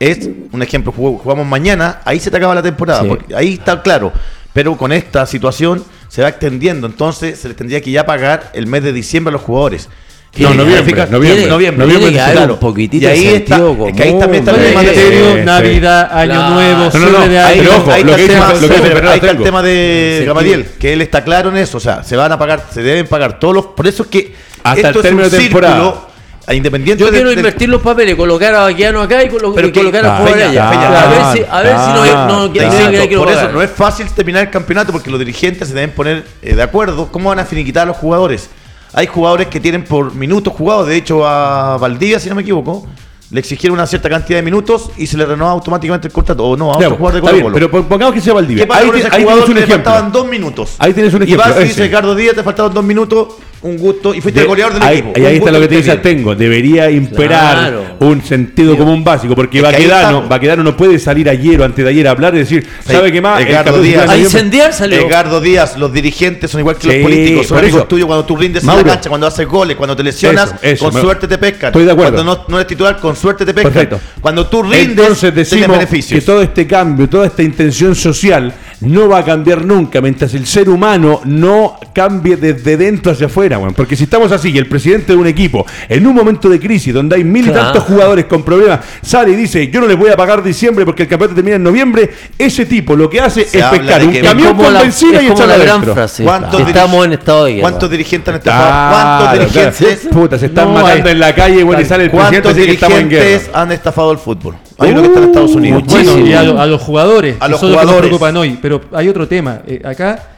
es un ejemplo, jug- jugamos mañana, ahí se te acaba la temporada, Sí. porque ahí está claro. Pero con esta situación se va extendiendo, entonces se les tendría que ya pagar el mes de diciembre a los jugadores. No, noviembre, noviembre, tiene- noviembre, tiene que haber claro. un poquitito Y ahí está- es que ahí también está el tema de-. Navidad, Año Claro. Nuevo, No, no, cierre no, de ahí- año. pero ojo, ahí lo está que el tema, lo que dice pero Fernando ahí está el Tengo. tema de Gamadiel, que él está claro en eso, o sea, se van a pagar, se deben pagar todos los, por eso es que Hasta esto el término es un de temporada. círculo, independiente Yo quiero invertir los papeles, colocar a Baquiano acá y, colo- Pero colocar a Ah, jugar Peña, allá. A ver ah, si, a ver si no, ah, no, que por eso no es fácil terminar el campeonato porque los dirigentes se deben poner eh, de acuerdo cómo van a finiquitar a los jugadores. Hay jugadores que tienen por minutos jugados, de hecho a Valdivia, si no me equivoco, le exigieron una cierta cantidad de minutos y se le renovó automáticamente el contrato. O no, a otro jugador de Colo bien, Colo. pero pon- pongamos que sea Valdivia. ¿Qué pasa Ahí, ese ahí jugador tienes un que le ejemplo. faltaban dos minutos? Ahí tienes un Y ejemplo, vas y dice Ricardo Díaz, te faltaban dos minutos, un gusto, y fuiste De- el goleador del ahí, equipo. ahí está lo que te dice. Tengo. Debería imperar Claro. un sentido Digo, común básico, porque Baquedano. Baquedano no puede salir ayer o antes de ayer a hablar y decir, ¿sabe qué más? El Edgardo 14 de Díaz. A incendiar salió. Edgardo Díaz, los dirigentes son igual que Sí, los políticos, son amigos tuyos cuando tú rindes en la cancha, cuando haces goles, cuando te lesionas, con suerte te pescan. Estoy de acuerdo. Cuando no, no eres titular, con suerte te pescan. Perfecto. Cuando tú rindes, Entonces decimos beneficios. que todo este cambio, toda esta intención social no va a cambiar nunca mientras el ser humano no cambie desde dentro hacia afuera, weón. porque si estamos así y el presidente de un equipo en un momento de crisis donde hay mil y Claro. tantos jugadores con problemas sale y dice yo no les voy a pagar diciembre porque el campeonato termina en noviembre, ese tipo lo que hace Se es pescar un camión con la- benzina es y como echarlo la gran adentro. frase. ¿Cuántos Estamos en estado de guerra. ¿Cuántos dirigentes han estado? Claro, ¿Cuántos claro. dirigentes? Puta, se están No, matando hay- en la calle bueno, y sale el presidente ¿Cuántos dice que estamos en dirigentes guerra. han estafado el fútbol? Hay uno que está en Estados Unidos. muchísimo. Bueno, y a, lo- a los jugadores, A que los son los que nos jugadores. preocupan hoy. Pero hay otro tema. Eh, acá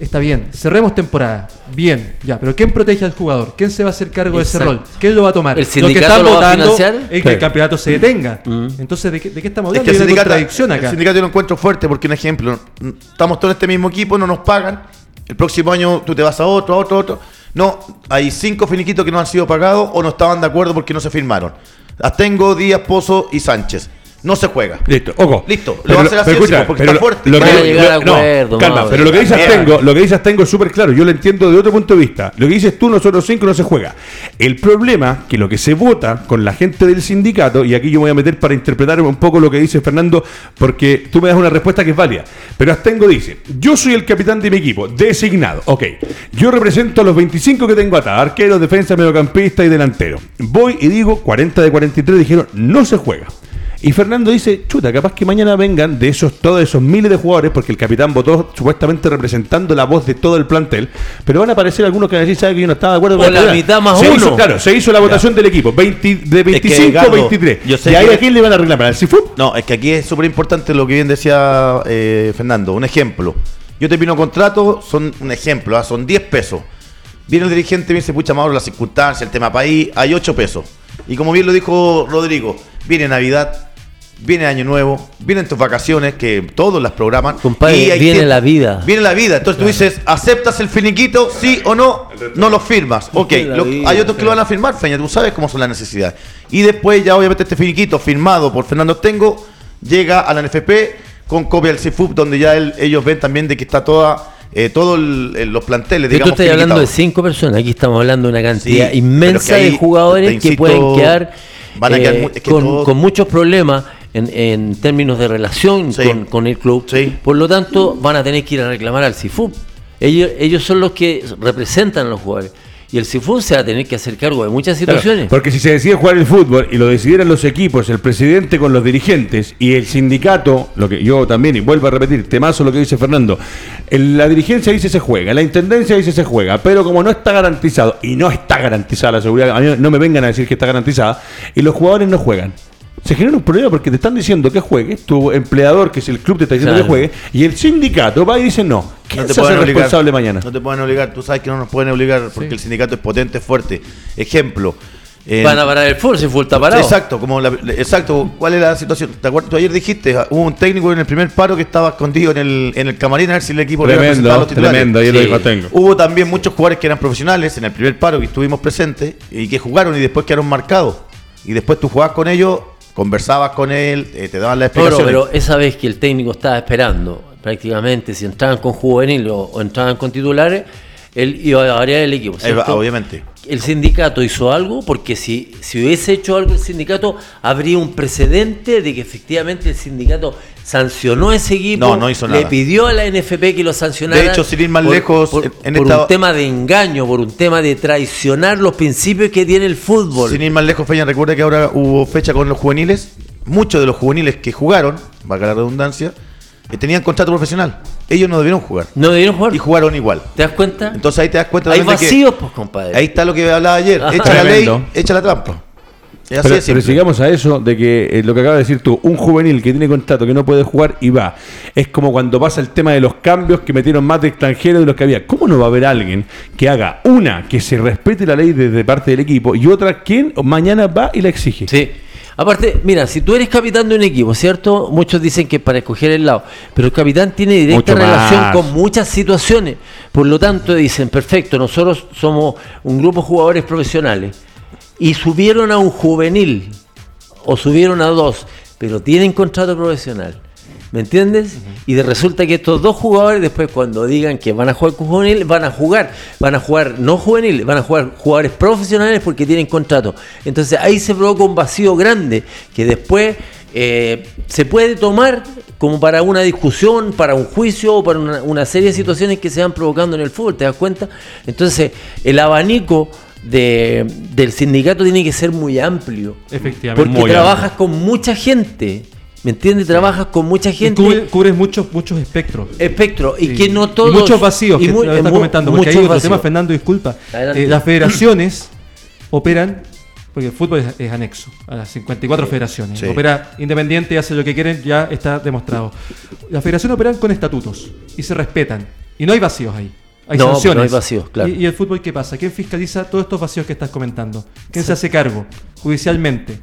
está bien, cerremos temporada. Bien, ya. Pero ¿quién protege al jugador? ¿Quién se va a hacer cargo de ese rol? ¿Quién lo va a tomar? ¿El que sindicato están lo va a votando financiar? es que Sí. el campeonato se detenga. Mm. Entonces, ¿de qué, de qué estamos Es hablando? que el Hay una sindicato, contradicción el acá. sindicato yo lo encuentro fuerte porque, un ejemplo, estamos todos en este mismo equipo, no nos pagan. El próximo año tú te vas a otro, a otro, a otro. No, hay cinco finiquitos que no han sido pagados o no estaban de acuerdo porque no se firmaron. Tengo Díaz, Pozo y Sánchez. No se juega. Listo, ojo. Listo, lo Pero va a hacer así pero o sí, escucha, porque pero está fuerte. Lo Van que, a llegar a lo- no, acuerdo, calma, pero lo que dices tengo, lo que dices tengo es súper claro. Yo lo entiendo de otro punto de vista. Lo que dices tú, nosotros cinco no se juega. El problema que lo que se vota con la gente del sindicato, y aquí yo me voy a meter para interpretar un poco lo que dice Fernando, porque tú me das una respuesta que es válida. Pero Astengo dice: Yo soy el capitán de mi equipo, designado. Ok, yo represento a los 25 que tengo atados, arquero, defensa, mediocampista y delantero. Voy y digo: 40 de 43 dijeron, no se juega. Y Fernando dice, chuta, capaz que mañana vengan de esos, todos esos miles de jugadores, porque el capitán votó supuestamente representando la voz de todo el plantel, pero van a aparecer algunos que van a decir, ¿sabe que yo no estaba de acuerdo O con la capitán?". mitad más se uno. Hizo, claro, se hizo la votación del equipo, 20 de 25 a Edgardo, 23. yo sé ¿Y ahí que- a quién le van a reclamar? ¿Al Cifut? No, es que aquí es súper importante lo que bien decía eh, Fernando. Un ejemplo. Yo termino un contrato, son un ejemplo, ah, son 10 pesos. Viene el dirigente y me dice, pucha, Mauro, las circunstancias, el tema país, hay 8 pesos. Y como bien lo dijo Rodrigo, viene Navidad, viene Año Nuevo, vienen tus vacaciones, que todos las programan. Compadre, y viene tiempo- la vida. Viene la vida. Entonces tú dices, ¿aceptas el finiquito? Sí o no. No lo firmas. Ok. Lo- vida, hay otros que lo van a firmar, Feña. Tú sabes cómo son las necesidades. Y después, ya obviamente, este finiquito firmado por Fernando Tengo llega a la NFP con copia del CIFUP, donde ya él- ellos ven también de que está toda. Eh, todos los planteles, Yo tú digamos, estás hablando de cinco personas, aquí estamos hablando de una cantidad Sí, inmensa pero que ahí, de jugadores que pueden quedar, van a quedar eh, mu- es que con, todo- con muchos problemas en, en términos de relación Sí. con, con el club. Sí. Por lo tanto, van a tener que ir a reclamar al CIFUP. Ellos, ellos son los que representan a los jugadores. Y el CIFUP se va a tener que hacer cargo de muchas Claro, situaciones. porque si se decide jugar el fútbol y lo decidieran los equipos, el presidente con los dirigentes y el sindicato, lo que yo también, y vuelvo a repetir, temazo lo que dice Fernando, el- la dirigencia dice se juega, la intendencia dice se juega, pero como no está garantizado, y no está garantizada la seguridad, a mí no me vengan a decir que está garantizada, y los jugadores no juegan. Se genera un problema porque te están diciendo que juegues, tu empleador, que es el club, te está diciendo Claro. que juegue, y el sindicato va y dice no. ¿Quién No te se hace pueden obligar. responsable mañana? No te pueden obligar. Tú sabes que no nos pueden obligar porque el sindicato es potente, es fuerte. Ejemplo. Van a parar el fútbol si está parado. Exacto, como la- exacto. ¿Cuál es la situación? ¿Te acuerdas? Tú ayer dijiste, hubo un técnico en el primer paro que estaba escondido en el, en el camarín a ver si el equipo le iba a Tremendo, los titulares. tremendo. Ahí lo Sí. dijo Tengo. Hubo también muchos jugadores que eran profesionales en el primer paro que estuvimos presentes y que jugaron y después quedaron marcados. Y después tú jugabas con ellos, conversabas con él, eh, te daban las Pero, explicaciones. pero esa vez que el técnico estaba esperando, prácticamente, si entraban con juvenil o, o entraban con titulares, él iba a variar el equipo. ¿cierto? obviamente. El sindicato hizo algo, porque si, si hubiese hecho algo el sindicato, habría un precedente de que efectivamente el sindicato sancionó a ese equipo, No, no hizo le nada. pidió a la NFP que lo sancionara. De hecho, sin ir más por- lejos, por, en- en por esta- un tema de engaño, por un tema de traicionar los principios que tiene el fútbol. Sin ir más lejos, Feña, recuerda que ahora hubo fecha con los juveniles. Muchos de los juveniles que jugaron, valga la redundancia, tenían contrato profesional. Ellos no debieron jugar. ¿No debieron jugar? Y jugaron igual. ¿Te das cuenta? Entonces ahí te das cuenta Hay que- vacíos, pues, compadre. Ahí está lo que hablaba ayer. Ajá. Echa la ley, echa la trampa. Es Pero, sigamos a eso de que eh, lo que acabas de decir tú, un juvenil que tiene contrato que no puede jugar y va. Es como cuando pasa el tema de los cambios que metieron más de extranjeros de los que había. ¿Cómo no va a haber alguien que haga una que se respete la ley desde parte del equipo y otra quien mañana va y la exige? Sí. Aparte, mira, si tú eres capitán de un equipo, ¿cierto? Muchos dicen que es para escoger el lado, pero el capitán tiene directa Mucho relación más. con muchas situaciones. Por lo tanto, dicen, perfecto, nosotros somos un grupo de jugadores profesionales y subieron a un juvenil o subieron a dos, pero tienen contrato profesional. ¿Me entiendes? Y de resulta que estos dos jugadores después cuando digan que van a jugar con juvenil, van a jugar, van a jugar no juvenil, van a jugar jugadores profesionales porque tienen contrato. Entonces ahí se provoca un vacío grande que después eh, se puede tomar como para una discusión, para un juicio o para una, una serie de situaciones que se van provocando en el fútbol, ¿te das cuenta? Entonces el abanico de- del sindicato tiene que ser muy amplio. Efectivamente. Porque Muy trabajas con mucha gente. ¿Me entiendes? Trabajas con mucha gente. Cubre- cubres muchos, muchos espectros. Espectro. Y Sí. que no todos. Y muchos vacíos y que mu- comentando. Porque hay otro tema. Fernando, disculpa. Eh, las federaciones operan, porque el fútbol es, es anexo a las 54 federaciones. Sí. Opera independiente, hace lo que quieren, ya está demostrado. Las federaciones operan con estatutos y se respetan. Y no hay vacíos ahí. Hay No, sanciones. no hay vacíos, claro. ¿Y, y el fútbol qué pasa? ¿Quién fiscaliza todos estos vacíos que estás comentando? ¿Quién se hace cargo? Judicialmente.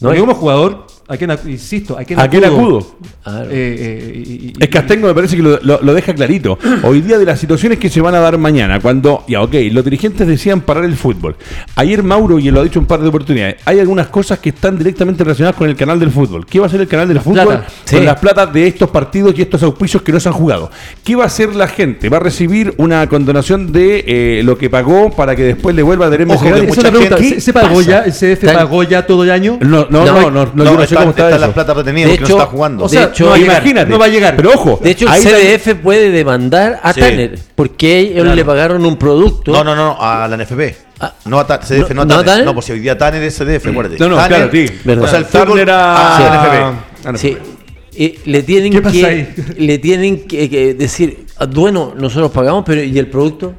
No Porque como jugador, ¿a quién, insisto, ¿a quién ¿A quién acudo? Claro. Eh, eh, y- y- y- Es que Astengo me parece que lo, lo- lo deja clarito. Hoy día de las situaciones que se van a dar mañana, cuando, ya ok, los dirigentes decían parar el fútbol. Ayer Mauro, y lo ha dicho un par de oportunidades, hay algunas cosas que están directamente relacionadas con el canal del fútbol. ¿Qué va a hacer el canal del fútbol? plata. Con Sí. las platas de estos partidos y estos auspicios que no se han jugado. ¿Qué va a hacer la gente? ¿Va a recibir una condonación de eh, lo que pagó para que después le vuelva a tener gente- ¿Se, se pagó ya? ¿El CDF Tan- pagó ya todo el año? No, no, No, no, no, no, No, yo no sé está- cómo está, eso. las plata retenidas De porque hecho- no está jugando. o sea, De hecho, no va a llegar, imagínate. no va a llegar. Pero ojo, De hecho, el CDF puede demandar a Sí. Tanner porque ellos Claro. le pagaron un producto. No, no, no, a la NFP. Ah. no a CDF, no, No- a ¿no a Tanner. Tanner? No, pues si hoy día Tanner es CDF, acuérdate. No, no, Tanner, claro, sí. O sea, el Turner fútbol a- a la NFP. Sí. Le tienen ¿Qué pasa que ahí? le tienen que, que decir, bueno, nosotros pagamos, pero ¿y el producto?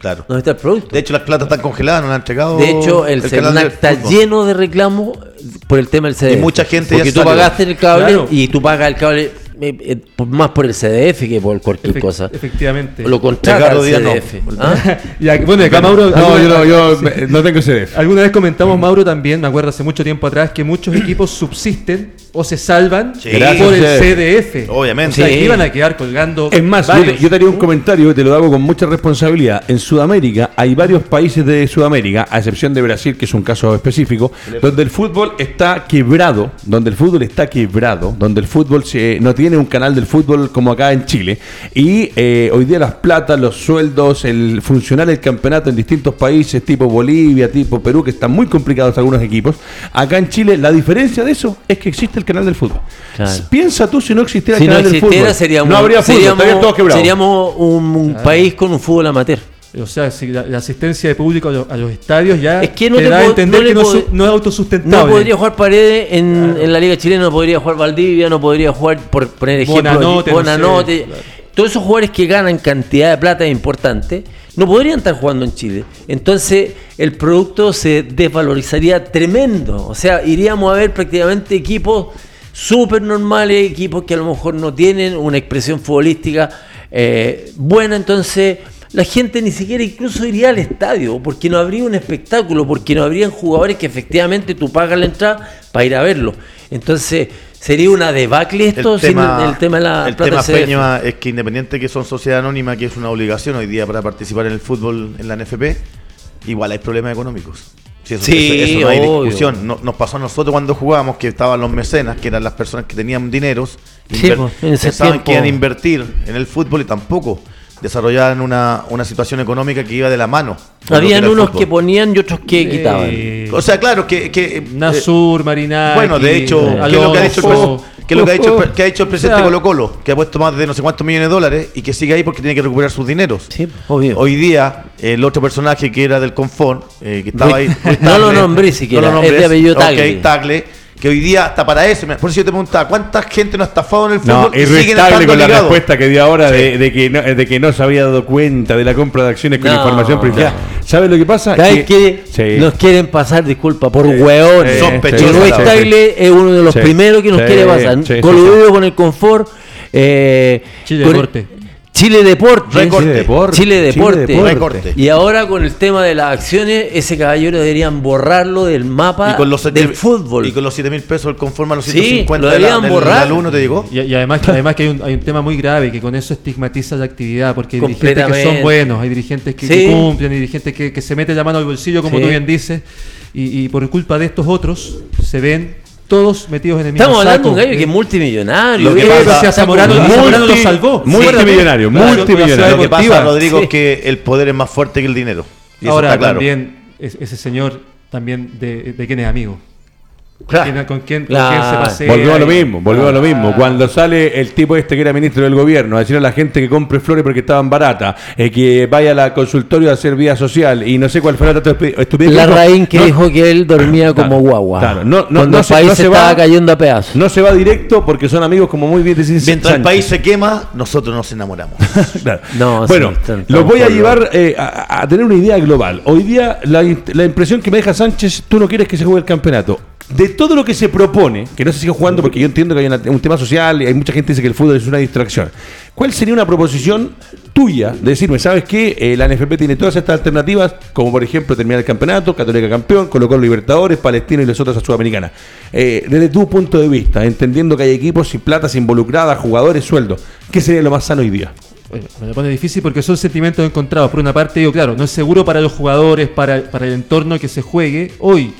Claro. ¿Dónde está el producto? De hecho, las platas están congeladas, no las han entregado. De hecho, el, CERNAC del está lleno de reclamos por el tema del CDF. Y mucha gente ya Porque tú salió. pagaste el cable Claro. y tú pagas el cable eh, eh, más por el CDF que por cualquier Efect- cosa. Efectivamente. Lo contrata el Díaz no. CDF. ¿ah? Y aquí- bueno, y acá Mauro. No, alguna- yo no, yo sí. me- no tengo CDF. Alguna vez comentamos, Mauro, también, me acuerdo hace mucho tiempo atrás, que muchos equipos subsisten o se salvan Sí. por el CDF. CDF. Obviamente. O sea, Sí. que iban a quedar colgando. Es más, yo varios. te, yo te haría un comentario, te lo hago con mucha responsabilidad. En Sudamérica hay varios países de Sudamérica, a excepción de Brasil, que es un caso específico, donde el fútbol está quebrado, donde el fútbol está quebrado, donde el fútbol se, no tiene un canal del fútbol como acá en Chile. Y eh, hoy día las platas, los sueldos, el funcionar el campeonato en distintos países, tipo Bolivia, tipo Perú, que están muy complicados algunos equipos. Acá en Chile, la diferencia de eso es que existe el canal del fútbol. Claro. Piensa tú si no existiera Si el no canal del existiera, fútbol. seríamos, no habría fútbol, seríamos, estarían todos quebrados. seríamos un, un país con un fútbol amateur. O sea, si la, la asistencia de público a, lo- a los estadios ya Es que no te da a entender no que no, pod- su- no es autosustentable. No podría jugar Paredes en, en la Liga Chilena, no podría jugar Valdivia, no podría jugar, por poner ejemplo, Bonanote, sé, Bonanote. claro. Todos esos jugadores que ganan cantidad de plata importante no podrían estar jugando en Chile. Entonces el producto se desvalorizaría tremendo. O sea, iríamos a ver prácticamente equipos súper normales, equipos que a lo mejor no tienen una expresión futbolística eh, buena. Entonces la gente ni siquiera incluso iría al estadio, porque no habría un espectáculo, porque no habrían jugadores que efectivamente tú pagas la entrada para ir a verlo. Entonces, sería una debacle esto el sin tema, el tema de la el plata tema. Peña es que independiente que son sociedad anónima, que es una obligación hoy día para participar en el fútbol en la NFP, igual hay problemas económicos. Sí, eso, Sí, eso- eso no hay discusión. No- nos pasó a nosotros cuando jugábamos que estaban los mecenas, que eran las personas que tenían dineros, Sí, pues, pensaban tiempo- que iban a invertir en el fútbol y tampoco desarrollaban una, una situación económica que iba de la mano. Habían unos que ponían y otros que quitaban. Eh, O sea, claro, que... que eh, Nasur, Marinaki, bueno, de hecho, ¿qué es lo que ha dicho el, lo que ha que hecho el presidente O sea, Colo Colo? Que ha puesto más de no sé cuántos millones de dólares y que sigue ahí porque tiene que recuperar sus dineros. Sí, obvio. Hoy día, el otro personaje que era del Confort, eh, que estaba ahí. Ruiz no lo Tagle, nombré siquiera, no lo es de apellido Tagle. Tagle, que hoy día está para eso. Por eso yo te preguntaba, ¿cuánta gente no ha estafado en el No, fútbol siguen Tagle estando con la ligados? respuesta que dio ahora de, Sí. de que no, de que no se había dado cuenta de la compra de acciones con No, información privilegiada. ¿Sabes lo que pasa? Vez que Sí. nos quieren pasar, disculpa, por hueones. sí, Sospechosos, Y Ruiz sí, Tagle es uno de los Sí. primeros que nos Sí, quiere pasar. sí, sí, Coludido con el confort. eh, Chile con- Deporte. Chile Deporte. Recorte. Chile Deporte. Chile Deporte. Y ahora con el tema de las acciones, ese caballero deberían borrarlo del mapa Y con los del fútbol. Y con los 7 mil pesos conforme a los Sí, 150 lo de la- deberían del, borrar. del alumno, ¿te digo? Y, y además, que- además que hay un, hay un tema muy grave que con eso estigmatiza la actividad, porque hay dirigentes que son buenos, hay dirigentes que, Sí. que cumplen, hay dirigentes que, que se meten la mano al bolsillo, como Sí. tú bien dices, y, y por culpa de estos otros se ven todos metidos en el mismo Estamos hablando de un gallo que es multimillonario. Lo que eh, pasa- a Zamorano, con- Zamorano lo multi- salvó. multimillonario, Claro, multimillonario. Lo que pasa. Rodrigo, Sí. es que el poder es más fuerte que el dinero. Y eso Ahora está claro. también, es- ese señor también de, de quién es amigo. Claro. ¿Quién- ¿Con quién, con Claro. quién se pasea? Volvió a lo mismo, volvió a lo mismo. Cuando sale el tipo este que era ministro del gobierno a decir a la gente que compre flores porque estaban baratas, eh, que vaya a la consultorio a hacer vía social y no sé cuál fue la estupidez. La raíz que no- dijo que él dormía como guagua. claro. No, no, Cuando no el se- país no se va- cayendo a pedazos. No se va directo porque son amigos como muy bien decís. Mientras el país se quema, nosotros nos enamoramos. Claro. No, bueno, sí, los voy a llevar eh, a, a tener una idea global. Hoy día la, la impresión que me deja Sánchez, tú no quieres que se juegue el campeonato. De todo lo que se propone, que no se siga jugando porque yo entiendo que hay un tema social y hay mucha gente que dice que el fútbol es una distracción. ¿Cuál sería una proposición tuya de decirme, sabes qué? Eh, la NFP tiene todas estas alternativas, como por ejemplo terminar el campeonato, Católica campeón, colocar Libertadores, Palestino y los otros a Sudamericana. Eh, desde tu punto de vista, entendiendo que hay equipos y platas involucradas, jugadores, sueldos, ¿qué sería lo más sano hoy día? Bueno, me lo pone difícil porque son sentimientos encontrados. Por una parte, digo, claro, no es seguro para los jugadores, para, para el entorno que se juegue hoy.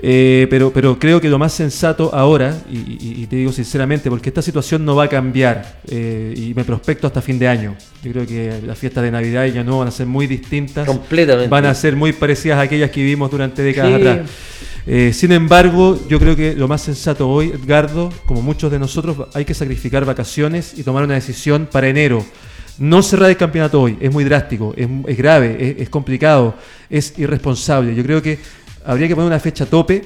Eh, pero, pero creo que lo más sensato ahora, y, y- y te digo sinceramente, porque esta situación no va a cambiar eh, y me prospecto hasta fin de año. Yo creo que las fiestas de Navidad y Año Nuevo van a ser muy distintas. Completamente. Van a ser muy parecidas a aquellas que vivimos durante décadas Sí. atrás. Eh, sin embargo, yo creo que lo más sensato hoy, Edgardo, como muchos de nosotros, hay que sacrificar vacaciones y tomar una decisión para enero. No cerrar el campeonato hoy, es muy drástico, es, es grave, es, es complicado, es irresponsable. Yo creo que habría que poner una fecha tope,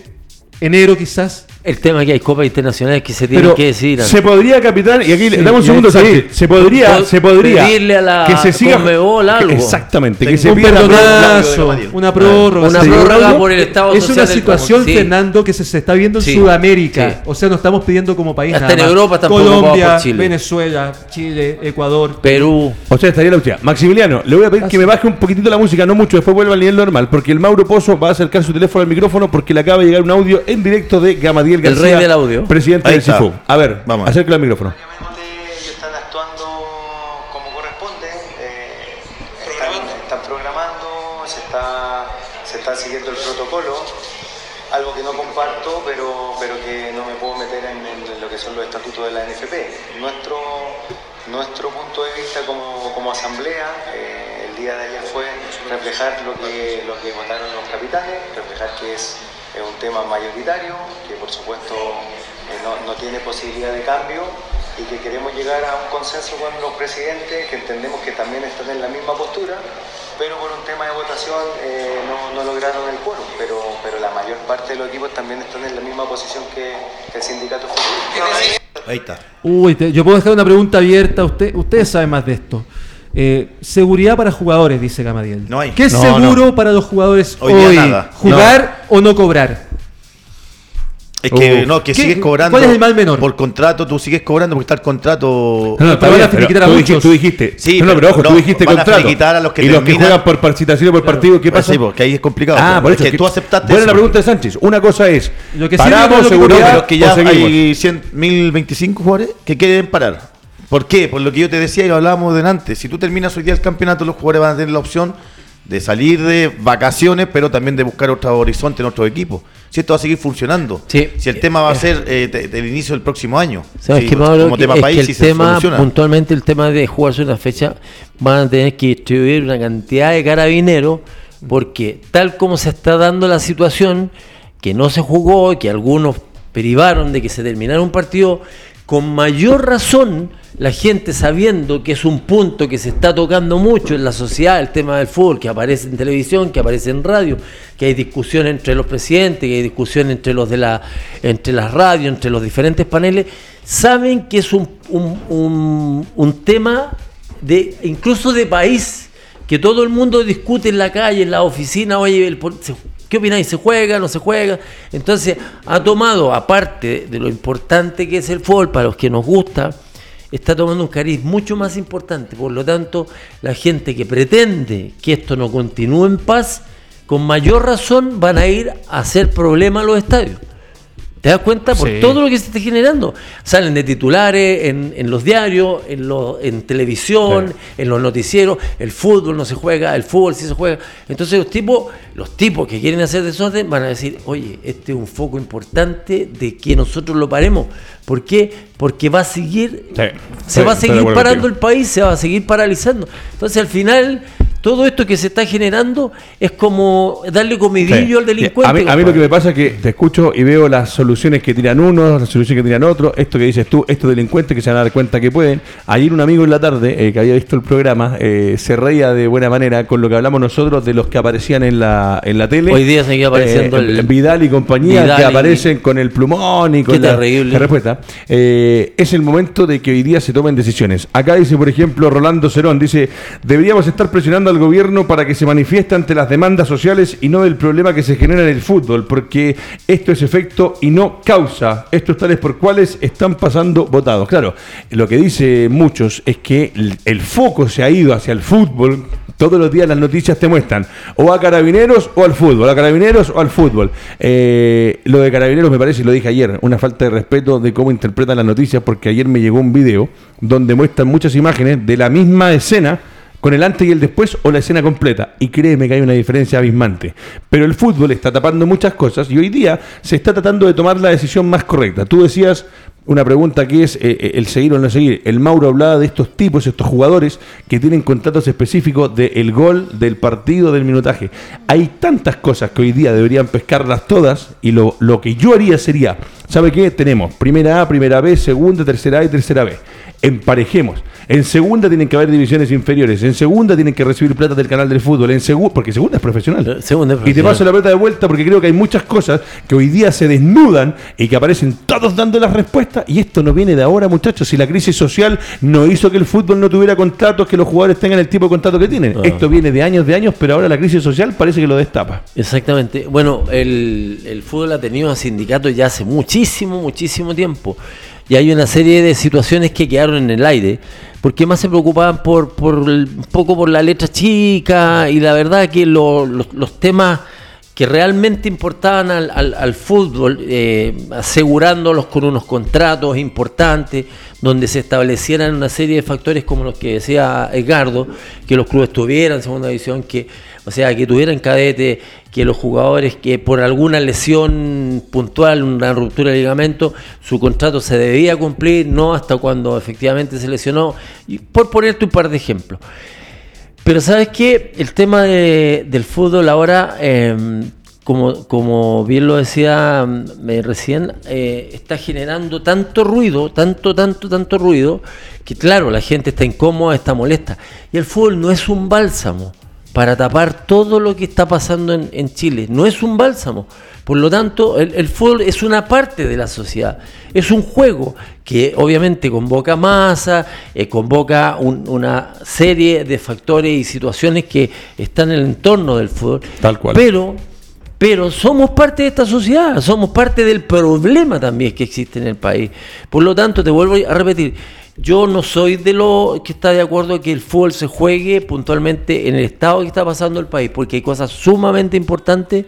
enero quizás, el tema que hay copas internacionales que se tienen que decir Se podría, capitán, y aquí sí, dame un segundo, salir. Se podría, se podría. Pedirle a la que se siga. Conmebol algo. Exactamente, que se un perdonazo, una prórroga. Una prórroga por el Estado Es una situación, del... Fernando, que se, está viendo en Sudamérica. O sea, no estamos pidiendo como país. Hasta en Europa tampoco Colombia, Venezuela, Chile, Ecuador, Perú. O sea, estaría la hostia. Maximiliano, le voy a pedir que ah, me baje un poquitito la música, no mucho, después vuelva al nivel normal, porque el Mauro Pozo va a acercar su teléfono al micrófono porque le acaba de llegar un audio en directo de Gama el rey del audio. Presidente del CIFU. A ver, vamos. Acércalo al micrófono. Ellos están eh, están, programando, se está, se está siguiendo el protocolo, algo que no comparto, pero, pero que no me puedo meter en, lo que son los estatutos de la NFP. Nuestro, nuestro punto de vista como, como asamblea. Eh, el día de ayer fue reflejar lo que, lo que votaron los capitanes, reflejar que es es un tema mayoritario, que por supuesto eh, no, no tiene posibilidad de cambio y que queremos llegar a un consenso con los presidentes que entendemos que también están en la misma postura, pero por un tema de votación eh, no, no lograron el quórum, pero, pero la mayor parte de los equipos también están en la misma posición que, que el sindicato futbolístico. Ahí está. Uy, te- yo puedo dejar una pregunta abierta. Usted, ustedes saben más de esto. Eh, seguridad para jugadores, dice Gamadiel. No hay. ¿Qué es No, seguro no. para los jugadores Hoy hoy? día nada. ¿Jugar o no cobrar? Es que Uf. no, que ¿Qué- sigues cobrando. cuál es el mal menor? Por contrato, tú sigues cobrando porque está el contrato. No, no, Van a pero finiquitar a tú, muchos. dijiste, tú dijiste. Sí, no, no, pero ojo, tú dijiste van a contrato. finiquitar a los que y los que juegan por participación por partido, ¿qué Pues pasa? sí, porque ahí es complicado. Ah, por Es eso que, tú aceptaste Buena eso. la pregunta de Sánchez. Una cosa es, Lo que sí paramos digo, lo que- seguridad pero es que ya hay 100, 1025 jugadores que quieren parar. ¿Por qué? Por lo que yo te decía y lo hablábamos delante. Si tú terminas hoy día el campeonato, los jugadores van a tener la opción de salir de vacaciones, pero también de buscar otro horizonte en otro equipo. Si esto va a seguir funcionando. Sí. Si el tema va a ser eh, te- te- el inicio del próximo año. Como tema es país, que el si se tema, soluciona. puntualmente el tema de jugarse una fecha, van a tener que distribuir una cantidad de carabineros, porque tal como se está dando la situación, que no se jugó, que algunos privaron de que se terminara un partido, con mayor razón la gente sabiendo que es un punto que se está tocando mucho en la sociedad, el tema del fútbol, que aparece en televisión, que aparece en radio, que hay discusión entre los presidentes, que hay discusión entre los de la, entre las radios, entre los diferentes paneles, saben que es un, un- un- tema de incluso de país, que todo el mundo discute en la calle, en la oficina, oye, el ¿qué opináis? ¿Se juega? ¿No se juega? Entonces ha tomado, aparte de lo importante que es el fútbol, para los que nos gusta, está tomando un cariz mucho más importante. Por lo tanto, la gente que pretende que esto no continúe en paz, con mayor razón van a ir a hacer problema a los estadios. ¿Te das cuenta? Por Sí. todo lo que se está generando. Salen de titulares en, en los diarios, en, lo- en televisión, en los noticieros. El fútbol no se juega, el fútbol sí se juega. Entonces los tipos, los tipos que quieren hacer desorden van a decir, oye, este es un foco importante de que nosotros lo paremos. ¿Por qué? Porque va a seguir, Sí, se sí, va a seguir parando el país, se va a seguir paralizando. Entonces al final... Todo esto que se está generando es como darle comidillo Sí. al delincuente. A mí, a mí lo que me pasa es que te escucho y veo las soluciones que tiran unos, las soluciones que tiran otros, esto que dices tú, estos delincuentes que se van a dar cuenta que pueden. Ayer un amigo en la tarde, eh, que había visto el programa, eh, se reía de buena manera con lo que hablamos nosotros de los que aparecían en la, en la tele. Hoy día seguía apareciendo el- Vidal y compañía, Vidal que y- aparecen con el plumón y con Qué la, terrible. la respuesta. Eh, es el momento de que hoy día se tomen decisiones. Acá dice, por ejemplo, Rolando Cerón, dice, deberíamos estar presionando al gobierno para que se manifieste ante las demandas sociales y no del problema que se genera en el fútbol, porque esto es efecto y no causa. Estos tales por cuales están pasando votados. Claro, lo que dice muchos es que el, foco se ha ido hacia el fútbol. Todos los días las noticias te muestran o a carabineros o al fútbol, a carabineros o al fútbol. Eh, lo de carabineros me parece, y lo dije ayer, una falta de respeto de cómo interpretan las noticias, porque ayer me llegó un video donde muestran muchas imágenes de la misma escena con el antes y el después o la escena completa. Y créeme que hay una diferencia abismante. Pero el fútbol está tapando muchas cosas y hoy día se está tratando de tomar la decisión más correcta. Tú decías una pregunta que es eh, eh, el seguir o no seguir. El Mauro hablaba de estos tipos, estos jugadores que tienen contratos específicos del gol, del partido, del minutaje. Hay tantas cosas que hoy día deberían pescarlas todas y lo, lo que yo haría sería, ¿sabe qué? Tenemos primera A, primera B, segunda, tercera A y tercera B. Emparejemos. En segunda tienen que haber divisiones inferiores. En segunda tienen que recibir plata del canal del fútbol. En segunda, porque segunda es profesional. Eh, segunda es Y te paso la pelota de vuelta porque creo que hay muchas cosas que hoy día se desnudan y que aparecen todos dando las respuestas. Y esto no viene de ahora, muchachos. Si la crisis social no hizo que el fútbol no tuviera contratos, que los jugadores tengan el tipo de contrato que tienen. Ah. Esto viene de años de años, pero ahora la crisis social parece que lo destapa. Exactamente. Bueno, el, el fútbol ha tenido a sindicatos ya hace muchísimo, muchísimo tiempo. Y hay una serie de situaciones que quedaron en el aire, porque más se preocupaban por, por un poco por la letra chica y la verdad que lo- los- los temas que realmente importaban al, al- al fútbol, eh, asegurándolos con unos contratos importantes, donde se establecieran una serie de factores como los que decía Edgardo, que los clubes tuvieran segunda división, que, o sea, que tuvieran cadete, que los jugadores que por alguna lesión puntual, una ruptura de ligamento, su contrato se debía cumplir, no hasta cuando efectivamente se lesionó, y por ponerte un par de ejemplos. Pero sabes qué, el tema de- del fútbol ahora, eh, como, como bien lo decía mm, eh, recién, está generando tanto ruido, tanto, tanto, tanto ruido, que claro, la gente está incómoda, está molesta. Y el fútbol no es un bálsamo para tapar todo lo que está pasando en, en Chile, no es un bálsamo. Por lo tanto, el, el fútbol es una parte de la sociedad, es un juego que obviamente convoca masa, eh, convoca un- una serie de factores y situaciones que están en el entorno del fútbol. Tal cual. Pero Pero somos parte de esta sociedad, somos parte del problema también que existe en el país. Por lo tanto, te vuelvo a repetir, yo no soy de lo que está de acuerdo que el fútbol se juegue puntualmente en el estado que está pasando el país, porque hay cosas sumamente importantes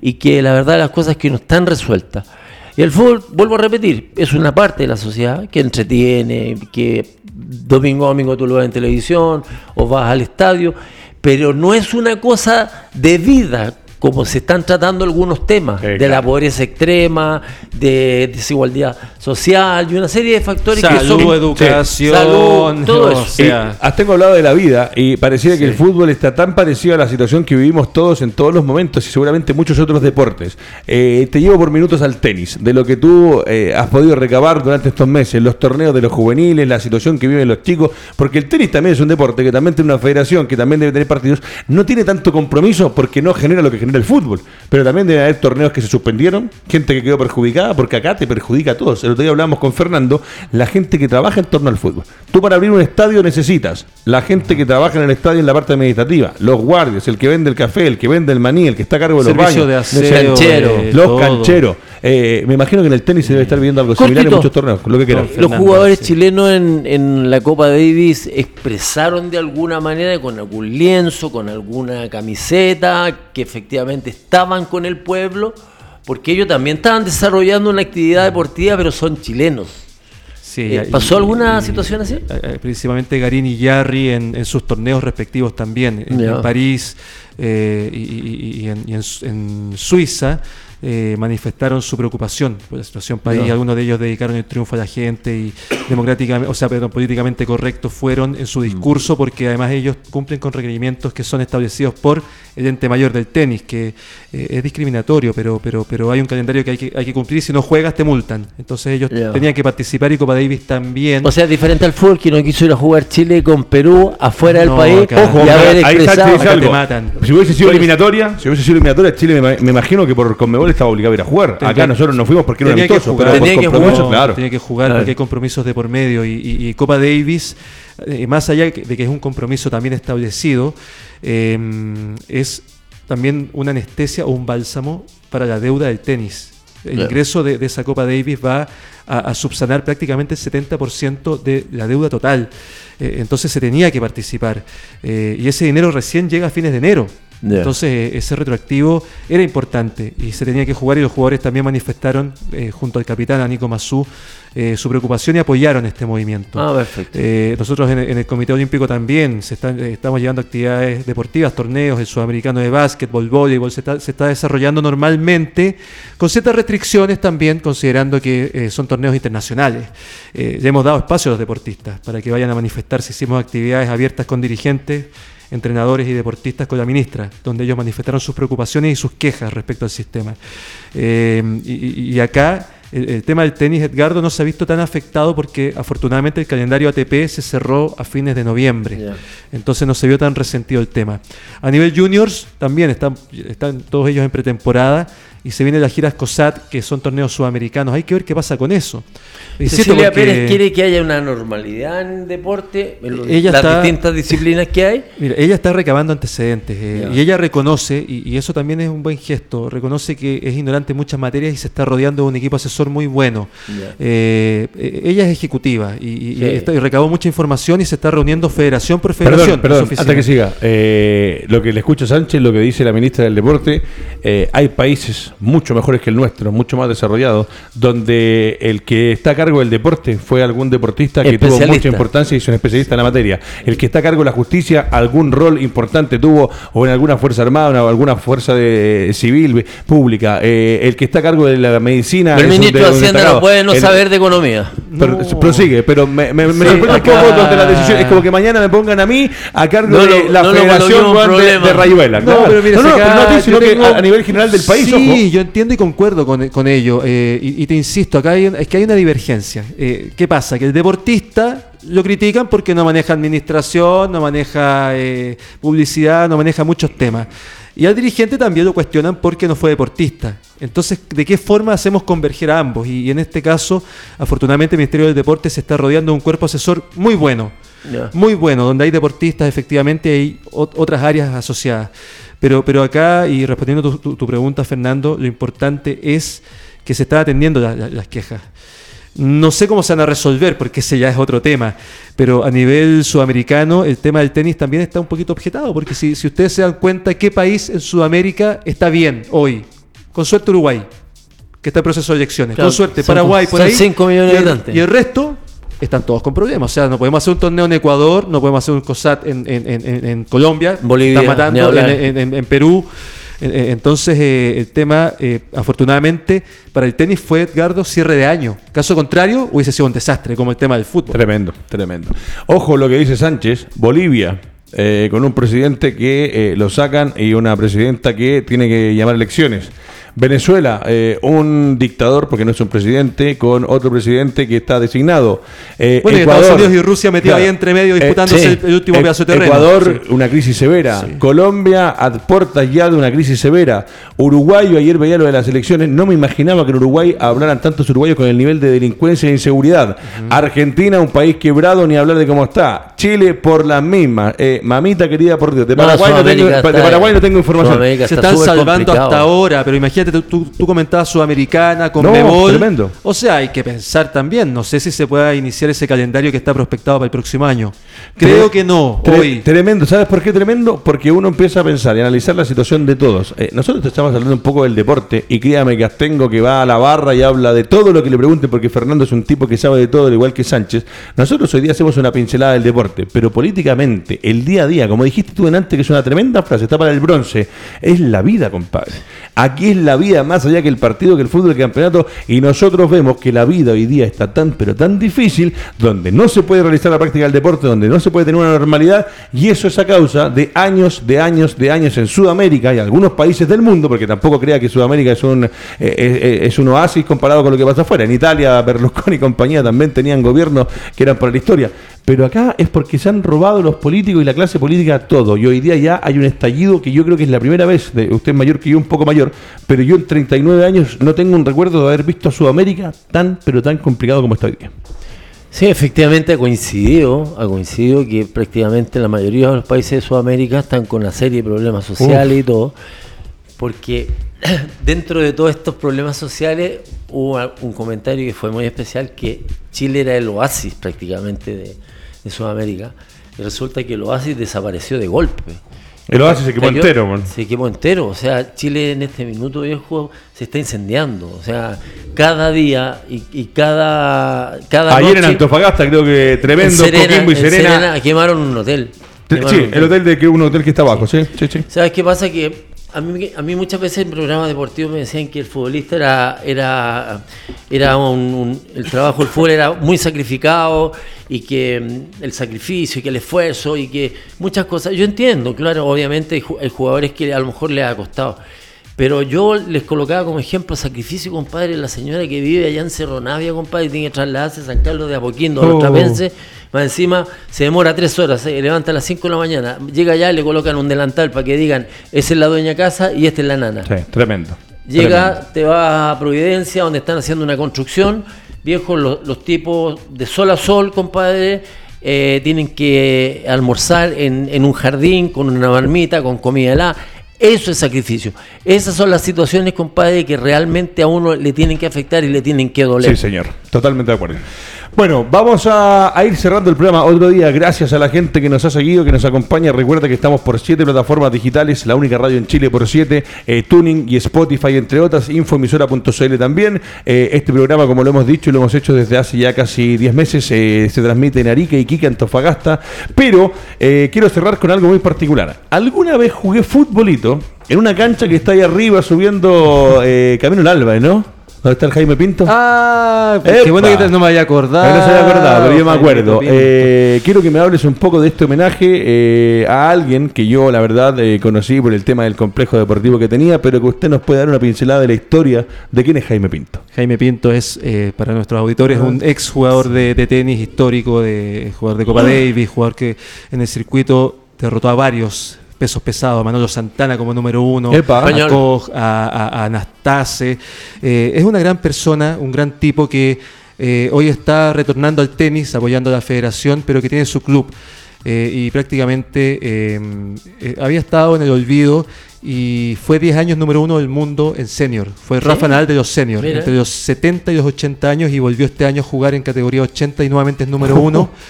y que la verdad las cosas que no están resueltas. Y el fútbol, vuelvo a repetir, es una parte de la sociedad que entretiene, que domingo a domingo tú lo ves en televisión o vas al estadio, pero no es una cosa de vida como se están tratando algunos temas, Sí, de claro. la pobreza extrema, de desigualdad social y una serie de factores que Salud, son... educación, Salud, todo o eso. sea, Y, hasta tengo hablado de la vida y pareciera que el fútbol está tan parecido a la situación que vivimos todos en todos los momentos y seguramente muchos otros deportes. Eh, te llevo por minutos al tenis, de lo que tú eh, has podido recabar durante estos meses, los torneos de los juveniles, la situación que viven los chicos, porque el tenis también es un deporte que también tiene una federación, que también debe tener partidos, no tiene tanto compromiso porque no genera lo que genera el fútbol, pero también debe haber torneos que se suspendieron, gente que quedó perjudicada, porque acá te perjudica a todos. El otro día hablábamos con Fernando, la gente que trabaja en torno al fútbol. Tú para abrir un estadio necesitas la gente que trabaja en el estadio en la parte administrativa, los guardias, el que vende el café, el que vende el maní, el que está a cargo de los servicio baños, de aseo, canchero, de los todo. cancheros. Eh, me imagino que en el tenis se debe estar viendo algo similar en muchos torneos, lo que quieras. Con Los jugadores sí. chilenos en, en la Copa Davis expresaron de alguna manera con algún lienzo, con alguna camiseta, que efectivamente estaban con el pueblo, porque ellos también estaban desarrollando una actividad deportiva, pero son chilenos. Sí, Eh, y- ¿pasó alguna y- situación así? eh, eh, Principalmente Garín y Yarri en, en sus torneos respectivos también, en, París eh, y, en Suiza. Eh, manifestaron su preocupación por la situación país. Algunos de ellos dedicaron el triunfo a la gente y democráticamente, o sea, perdón, políticamente correctos fueron en su Mm. discurso porque además ellos cumplen con requerimientos que son establecidos por el ente mayor del tenis, que eh, es discriminatorio, pero, pero, pero hay un calendario que hay que, hay que cumplir. Si no juegas, te multan. Entonces ellos tenían que participar y Copa Davis también. O sea, diferente al fútbol que no quiso ir a jugar Chile con Perú afuera del No, país acá- Ojo, y haber ahí está, expresado. te matan. Si hubiese sido eliminatoria, si hubiese sido eliminatoria, Chile me, me imagino que por Conmebol estaba obligado a ir a jugar. Acá nosotros no fuimos porque era un tenía que amistoso, jugar. pero por Tenía que compromiso, jugar. claro. Tiene que jugar Claro. porque hay compromisos de por medio y, y- y Copa Davis, eh, más allá de que es un compromiso también establecido, eh, es también una anestesia o un bálsamo para la deuda del tenis. El Claro. ingreso de, de esa Copa Davis va a, a subsanar prácticamente el 70% de la deuda total. Eh, entonces se tenía que participar. Eh, y ese dinero recién llega a fines de enero. Ya. Entonces eh, ese retroactivo era importante y se tenía que jugar y los jugadores también manifestaron eh, junto al capitán, a Nico Massú, eh, su preocupación y apoyaron este movimiento. Ah, perfecto. Eh, nosotros en, el- en el Comité Olímpico también se están, estamos llevando actividades deportivas, torneos, el sudamericano de básquetbol, voleibol, se está, se está desarrollando normalmente, con ciertas restricciones también, considerando que son torneos internacionales. Le hemos dado espacio a los deportistas para que vayan a manifestarse. Hicimos actividades abiertas con dirigentes, entrenadores y deportistas con la ministra, donde ellos manifestaron sus preocupaciones y sus quejas respecto al sistema. Eh, y, acá el, el tema del tenis, Edgardo, no se ha visto tan afectado porque afortunadamente el calendario ATP se cerró a fines de noviembre. Entonces no se vio tan resentido el tema. A nivel juniors también están, están todos ellos en pretemporada y se viene la gira COSAT, que son torneos sudamericanos. Hay que ver qué pasa con eso. Cecilia porque- Pérez quiere que haya una normalidad en deporte, en Ella las está- distintas disciplinas que hay. Mira, ella está recabando antecedentes eh, y ella reconoce, y, y eso también es un buen gesto, reconoce que es ignorante en muchas materias y se está rodeando de un equipo asesor muy bueno. Eh, eh, ella es ejecutiva y, y- Sí. y está- y recabó mucha información y se está reuniendo federación por federación. Perdón, hasta que siga. Eh, lo que le escucho a Sánchez, lo que dice la ministra del Deporte, eh, hay países mucho mejores que el nuestro, mucho más desarrollados, donde el que está a cargo del deporte fue algún deportista que tuvo mucha importancia y es un especialista en la materia. El que está a cargo de la justicia, algún rol importante tuvo o en alguna fuerza armada o en alguna fuerza de, civil, pública. Eh, el que está a cargo de la medicina. Pero el ministro de- Hacienda no puede no El- saber de economía. pero, No. prosigue, pero me, me, me Sí, sorprende un acá- poco donde la decisión es como que mañana me pongan a mí a cargo No de la no federación de, de Rayuela. No, claro. pero mira, no, acá pero no a ti, sino que tengo- a, a nivel general del país, Sí, ojo. Yo entiendo y concuerdo con, con ello. eh, y, y te insisto, acá hay, es que hay una divergencia. Eh, ¿Qué pasa? Que el deportista lo critican porque no maneja administración, no maneja eh, publicidad, no maneja muchos temas. Y al dirigente también lo cuestionan porque no fue deportista. Entonces, ¿de qué forma hacemos converger a ambos? Y, y en este caso, afortunadamente, el Ministerio del Deporte se está rodeando de un cuerpo asesor muy bueno. Muy bueno, donde hay deportistas, efectivamente, hay ot- otras áreas asociadas. Pero, pero acá, y respondiendo tu, tu- tu pregunta, Fernando, lo importante es que se están atendiendo la- la- las quejas. No sé cómo se van a resolver, porque ese ya es otro tema, pero a nivel sudamericano el tema del tenis también está un poquito objetado, porque si, si ustedes se dan cuenta, ¿qué país en Sudamérica está bien hoy? Con suerte Uruguay, que está en proceso de elecciones. Claro, Con suerte Paraguay, por ahí. cinco millones de habitantes. Y el resto están todos con problemas. O sea, no podemos hacer un torneo en Ecuador, no podemos hacer un COSAT en, en- en- en- en Colombia, Bolivia, matando en, en- en Perú. Entonces, eh, el tema, eh, afortunadamente, para el tenis fue, Edgardo, cierre de año. Caso contrario, hubiese sido un desastre, como el tema del fútbol. Tremendo, tremendo. Ojo lo que dice Sánchez, Bolivia, eh, con un presidente que eh, lo sacan y una presidenta que tiene que llamar elecciones. Venezuela, eh, un dictador, porque no es un presidente, con otro presidente que está designado. Eh, Bueno, y Ecuador, Estados Unidos y Rusia metidos ahí entre medio disputándose sí. el, el último Eh, pedazo de terreno. Ecuador, Sí. una crisis severa. Colombia, a puertas ya de una crisis severa. Uruguay, yo ayer veía lo de las elecciones. No me imaginaba que en Uruguay hablaran tantos uruguayos con el nivel de delincuencia e inseguridad. Argentina, un país quebrado, ni hablar de cómo está. Chile, por las mismas. Eh, mamita querida, por Dios. De Paraguay, no tengo, de Paraguay no tengo información. Se está están salvando complicado. hasta ahora, pero imagínate, tú, tú, tú comentabas Sudamericana, con No, Mebol. tremendo. O sea, hay que pensar también. No sé si se pueda iniciar ese calendario que está prospectado para el próximo año. Creo Tre- que no, hoy. Tremendo, ¿sabes por qué tremendo? Porque uno empieza a pensar y analizar la situación de todos. Eh, nosotros estamos hablando un poco del deporte y créame que Astengo que va a la barra y habla de todo lo que le pregunte porque Fernando es un tipo que sabe de todo, al igual que Sánchez. Nosotros hoy día hacemos una pincelada del deporte, pero políticamente, el día a día, como dijiste tú antes, que es una tremenda frase, está para el bronce, es la vida, compadre. Aquí es la vida más allá que el partido, que el fútbol, el campeonato, y nosotros vemos que la vida hoy día está tan, pero tan difícil, donde no se puede realizar la práctica del deporte, donde no se puede tener una normalidad, y eso es a causa de años, de años, de años en Sudamérica y algunos países del mundo, porque tampoco crea que Sudamérica es un, eh, eh, es un oasis comparado con lo que pasa afuera. En Italia, Berlusconi y compañía también tenían gobiernos que eran para la historia. Pero acá es porque se han robado los políticos y la clase política todo. Y hoy día ya hay un estallido que yo creo que es la primera vez, de, usted es mayor que yo, un poco mayor, pero yo en 39 años no tengo un recuerdo de haber visto a Sudamérica tan, pero tan complicado como está hoy día. Sí, efectivamente ha coincidido, ha coincidido que prácticamente la mayoría de los países de Sudamérica están con una serie de problemas sociales y todo, porque dentro de todos estos problemas sociales hubo un comentario que fue muy especial, que Chile era el oasis prácticamente de, de Sudamérica, y resulta que el oasis desapareció de golpe. El oasis se quemó entero, man. Se quemó entero. O sea, Chile en este minuto viejo se está incendiando. O sea, cada día y, y cada, cada Ayer en Antofagasta creo que tremendo, en Serena, Coquimbo y en Serena. quemaron un hotel. Quemaron Sí, un el hotel de que un hotel que está abajo, sí, sí, sí. ¿Sabes qué pasa? Que a mí, a mí muchas veces en programas deportivos me decían que el futbolista era, era, era un, un- el trabajo del fútbol era muy sacrificado y que mm, el sacrificio y que el esfuerzo y que muchas cosas. Yo entiendo, claro, obviamente hay ju- hay jugadores que a lo mejor les ha costado. Pero yo les colocaba como ejemplo sacrificio, compadre, la señora que vive allá en Cerro Navia, compadre, y tiene que trasladarse a San Carlos de Apoquindo, a los Oh. Más encima se demora tres horas, se levanta a las 5 de la mañana, llega allá le colocan un delantal para que digan, esa es la dueña casa y esta es la nana. Sí, tremendo. Llega, Tremendo. te va a Providencia, donde están haciendo una construcción. Viejos, los, los tipos de sol a sol, compadre, eh, tienen que almorzar en, en un jardín con una marmita, con comida helada. Eso es sacrificio. Esas son las situaciones, compadre, que realmente a uno le tienen que afectar y le tienen que doler. Sí, señor. Totalmente de acuerdo. Bueno, vamos a, ir cerrando el programa otro día. Gracias a la gente que nos ha seguido, que nos acompaña. Recuerda que estamos por siete plataformas digitales, la única radio en Chile por siete, eh, Tuning y Spotify, entre otras, infoemisora.cl también. Eh, este programa, como lo hemos dicho y lo hemos hecho desde hace ya casi 10 meses, eh, se transmite en Arica, Iquique, Antofagasta. Pero eh, quiero cerrar con algo muy particular. Alguna vez jugué futbolito en una cancha que está ahí arriba subiendo Camino al Alba, ¿no? ¿Dónde está el Jaime Pinto? Ah, Epa. qué bueno que no me haya acordado. Ah, no se había acordado, pero yo me acuerdo. Eh, quiero que me hables un poco de este homenaje eh, a alguien que yo, la verdad, eh, conocí por el tema del complejo deportivo que tenía, pero que usted nos puede dar una pincelada de la historia de quién es Jaime Pinto. Jaime Pinto es, eh, para nuestros auditores, un ex jugador de, de tenis histórico, de jugador de Copa Davis, jugador que en el circuito derrotó a varios pesos pesados, a Manolo Santana como número uno, Epa. a Español. Koch, a, a- a Anastase. Eh, es una gran persona, un gran tipo que eh, hoy está retornando al tenis, apoyando a la federación, pero que tiene su club. Eh, y prácticamente eh, eh, había estado en el olvido y fue 10 años número uno del mundo en senior. Fue Rafa Nadal de los senior, Mira. entre los 70 y los 80 años y volvió este año a jugar en categoría 80 y nuevamente es número uno.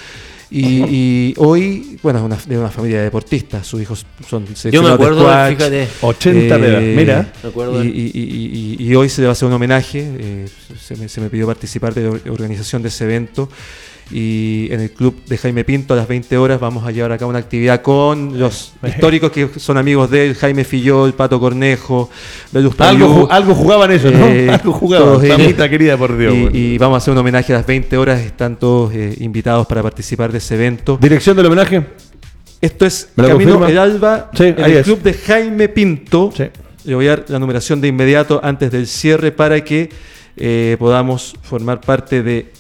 Y, y hoy, bueno, es una, de una familia de deportistas, sus hijos son Yo me de acuerdo, squash, fíjate, 80 de edad. eh, Mira. Me acuerdo y, de- y- y- y- y hoy se le va a hacer un homenaje. eh, se, me, se me pidió participar de la organización de ese evento. Y en el club de Jaime Pinto a las 20 horas vamos a llevar a cabo una actividad con los históricos que son amigos de él: Jaime Fillol, Pato Cornejo, Belus Algo, jugaban eso, ¿no? eh, algo jugaban. ellos. Mamita querida, por Dios. y, bueno. y vamos a hacer un homenaje a las 20 horas. Están todos eh, invitados para participar de ese evento. Dirección del homenaje. Esto es ¿Me lo Camino confirma? El Alba, Sí, en el es. club de Jaime Pinto. Sí. Le voy a dar la numeración de inmediato antes del cierre para que eh, podamos formar parte de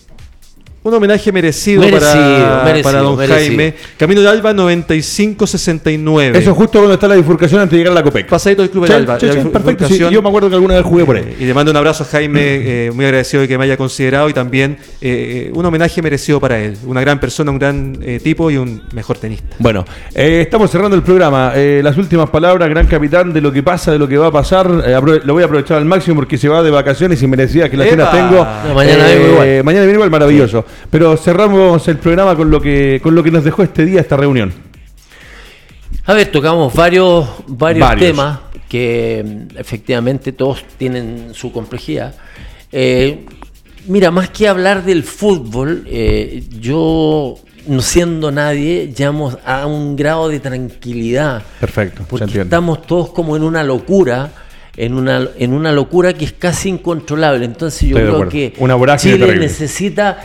un homenaje merecido, Merecido, para, merecido, para don merecido. Jaime. Camino del Alba 9569. Eso justo cuando está la bifurcación antes de llegar a la COPEC. Pasadito del club del Alba. perfecto. sí, yo me acuerdo que alguna vez jugué por ahí. Eh, y le mando un abrazo a Jaime, eh, muy agradecido de que me haya considerado y también eh, un homenaje merecido para él. Una gran persona, un gran eh, tipo y un mejor tenista. Bueno, eh, estamos cerrando el programa. Eh, las últimas palabras, gran capitán, de lo que pasa, de lo que va a pasar. Eh, lo voy a aprovechar al máximo porque se va de vacaciones y merecía que las cenas tengo. No, mañana vengo igual. Mañana viene igual, maravilloso. Pero cerramos el programa con lo que con lo que nos dejó este día, esta reunión. A ver, tocamos varios, varios, Varios. temas que mm, efectivamente todos tienen su complejidad. Eh, mira, más que hablar del fútbol, eh, yo, no siendo nadie, llamo a un grado de tranquilidad. Perfecto, Porque estamos todos como en una locura. En una, en una locura que es casi incontrolable. Entonces yo Estoy creo que Una Chile terrible. necesita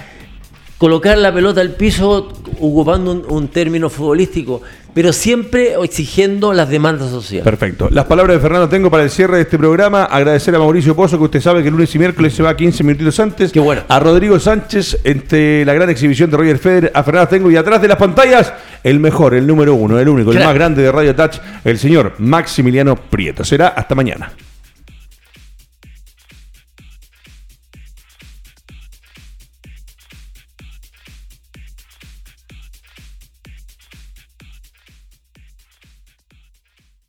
colocar la pelota al piso ocupando un, un término futbolístico, pero siempre exigiendo las demandas sociales. Perfecto. Las palabras de Fernando tengo para el cierre de este programa. Agradecer a Mauricio Pozo, que usted sabe que lunes y miércoles se va 15 minutitos antes. Qué bueno. A Rodrigo Sánchez, entre la gran exhibición de Roger Federer, a Fernando Tengo y atrás de las pantallas, el mejor, el número uno, el único, el más grande de Radio Touch, el señor Maximiliano Prieto. Será hasta mañana.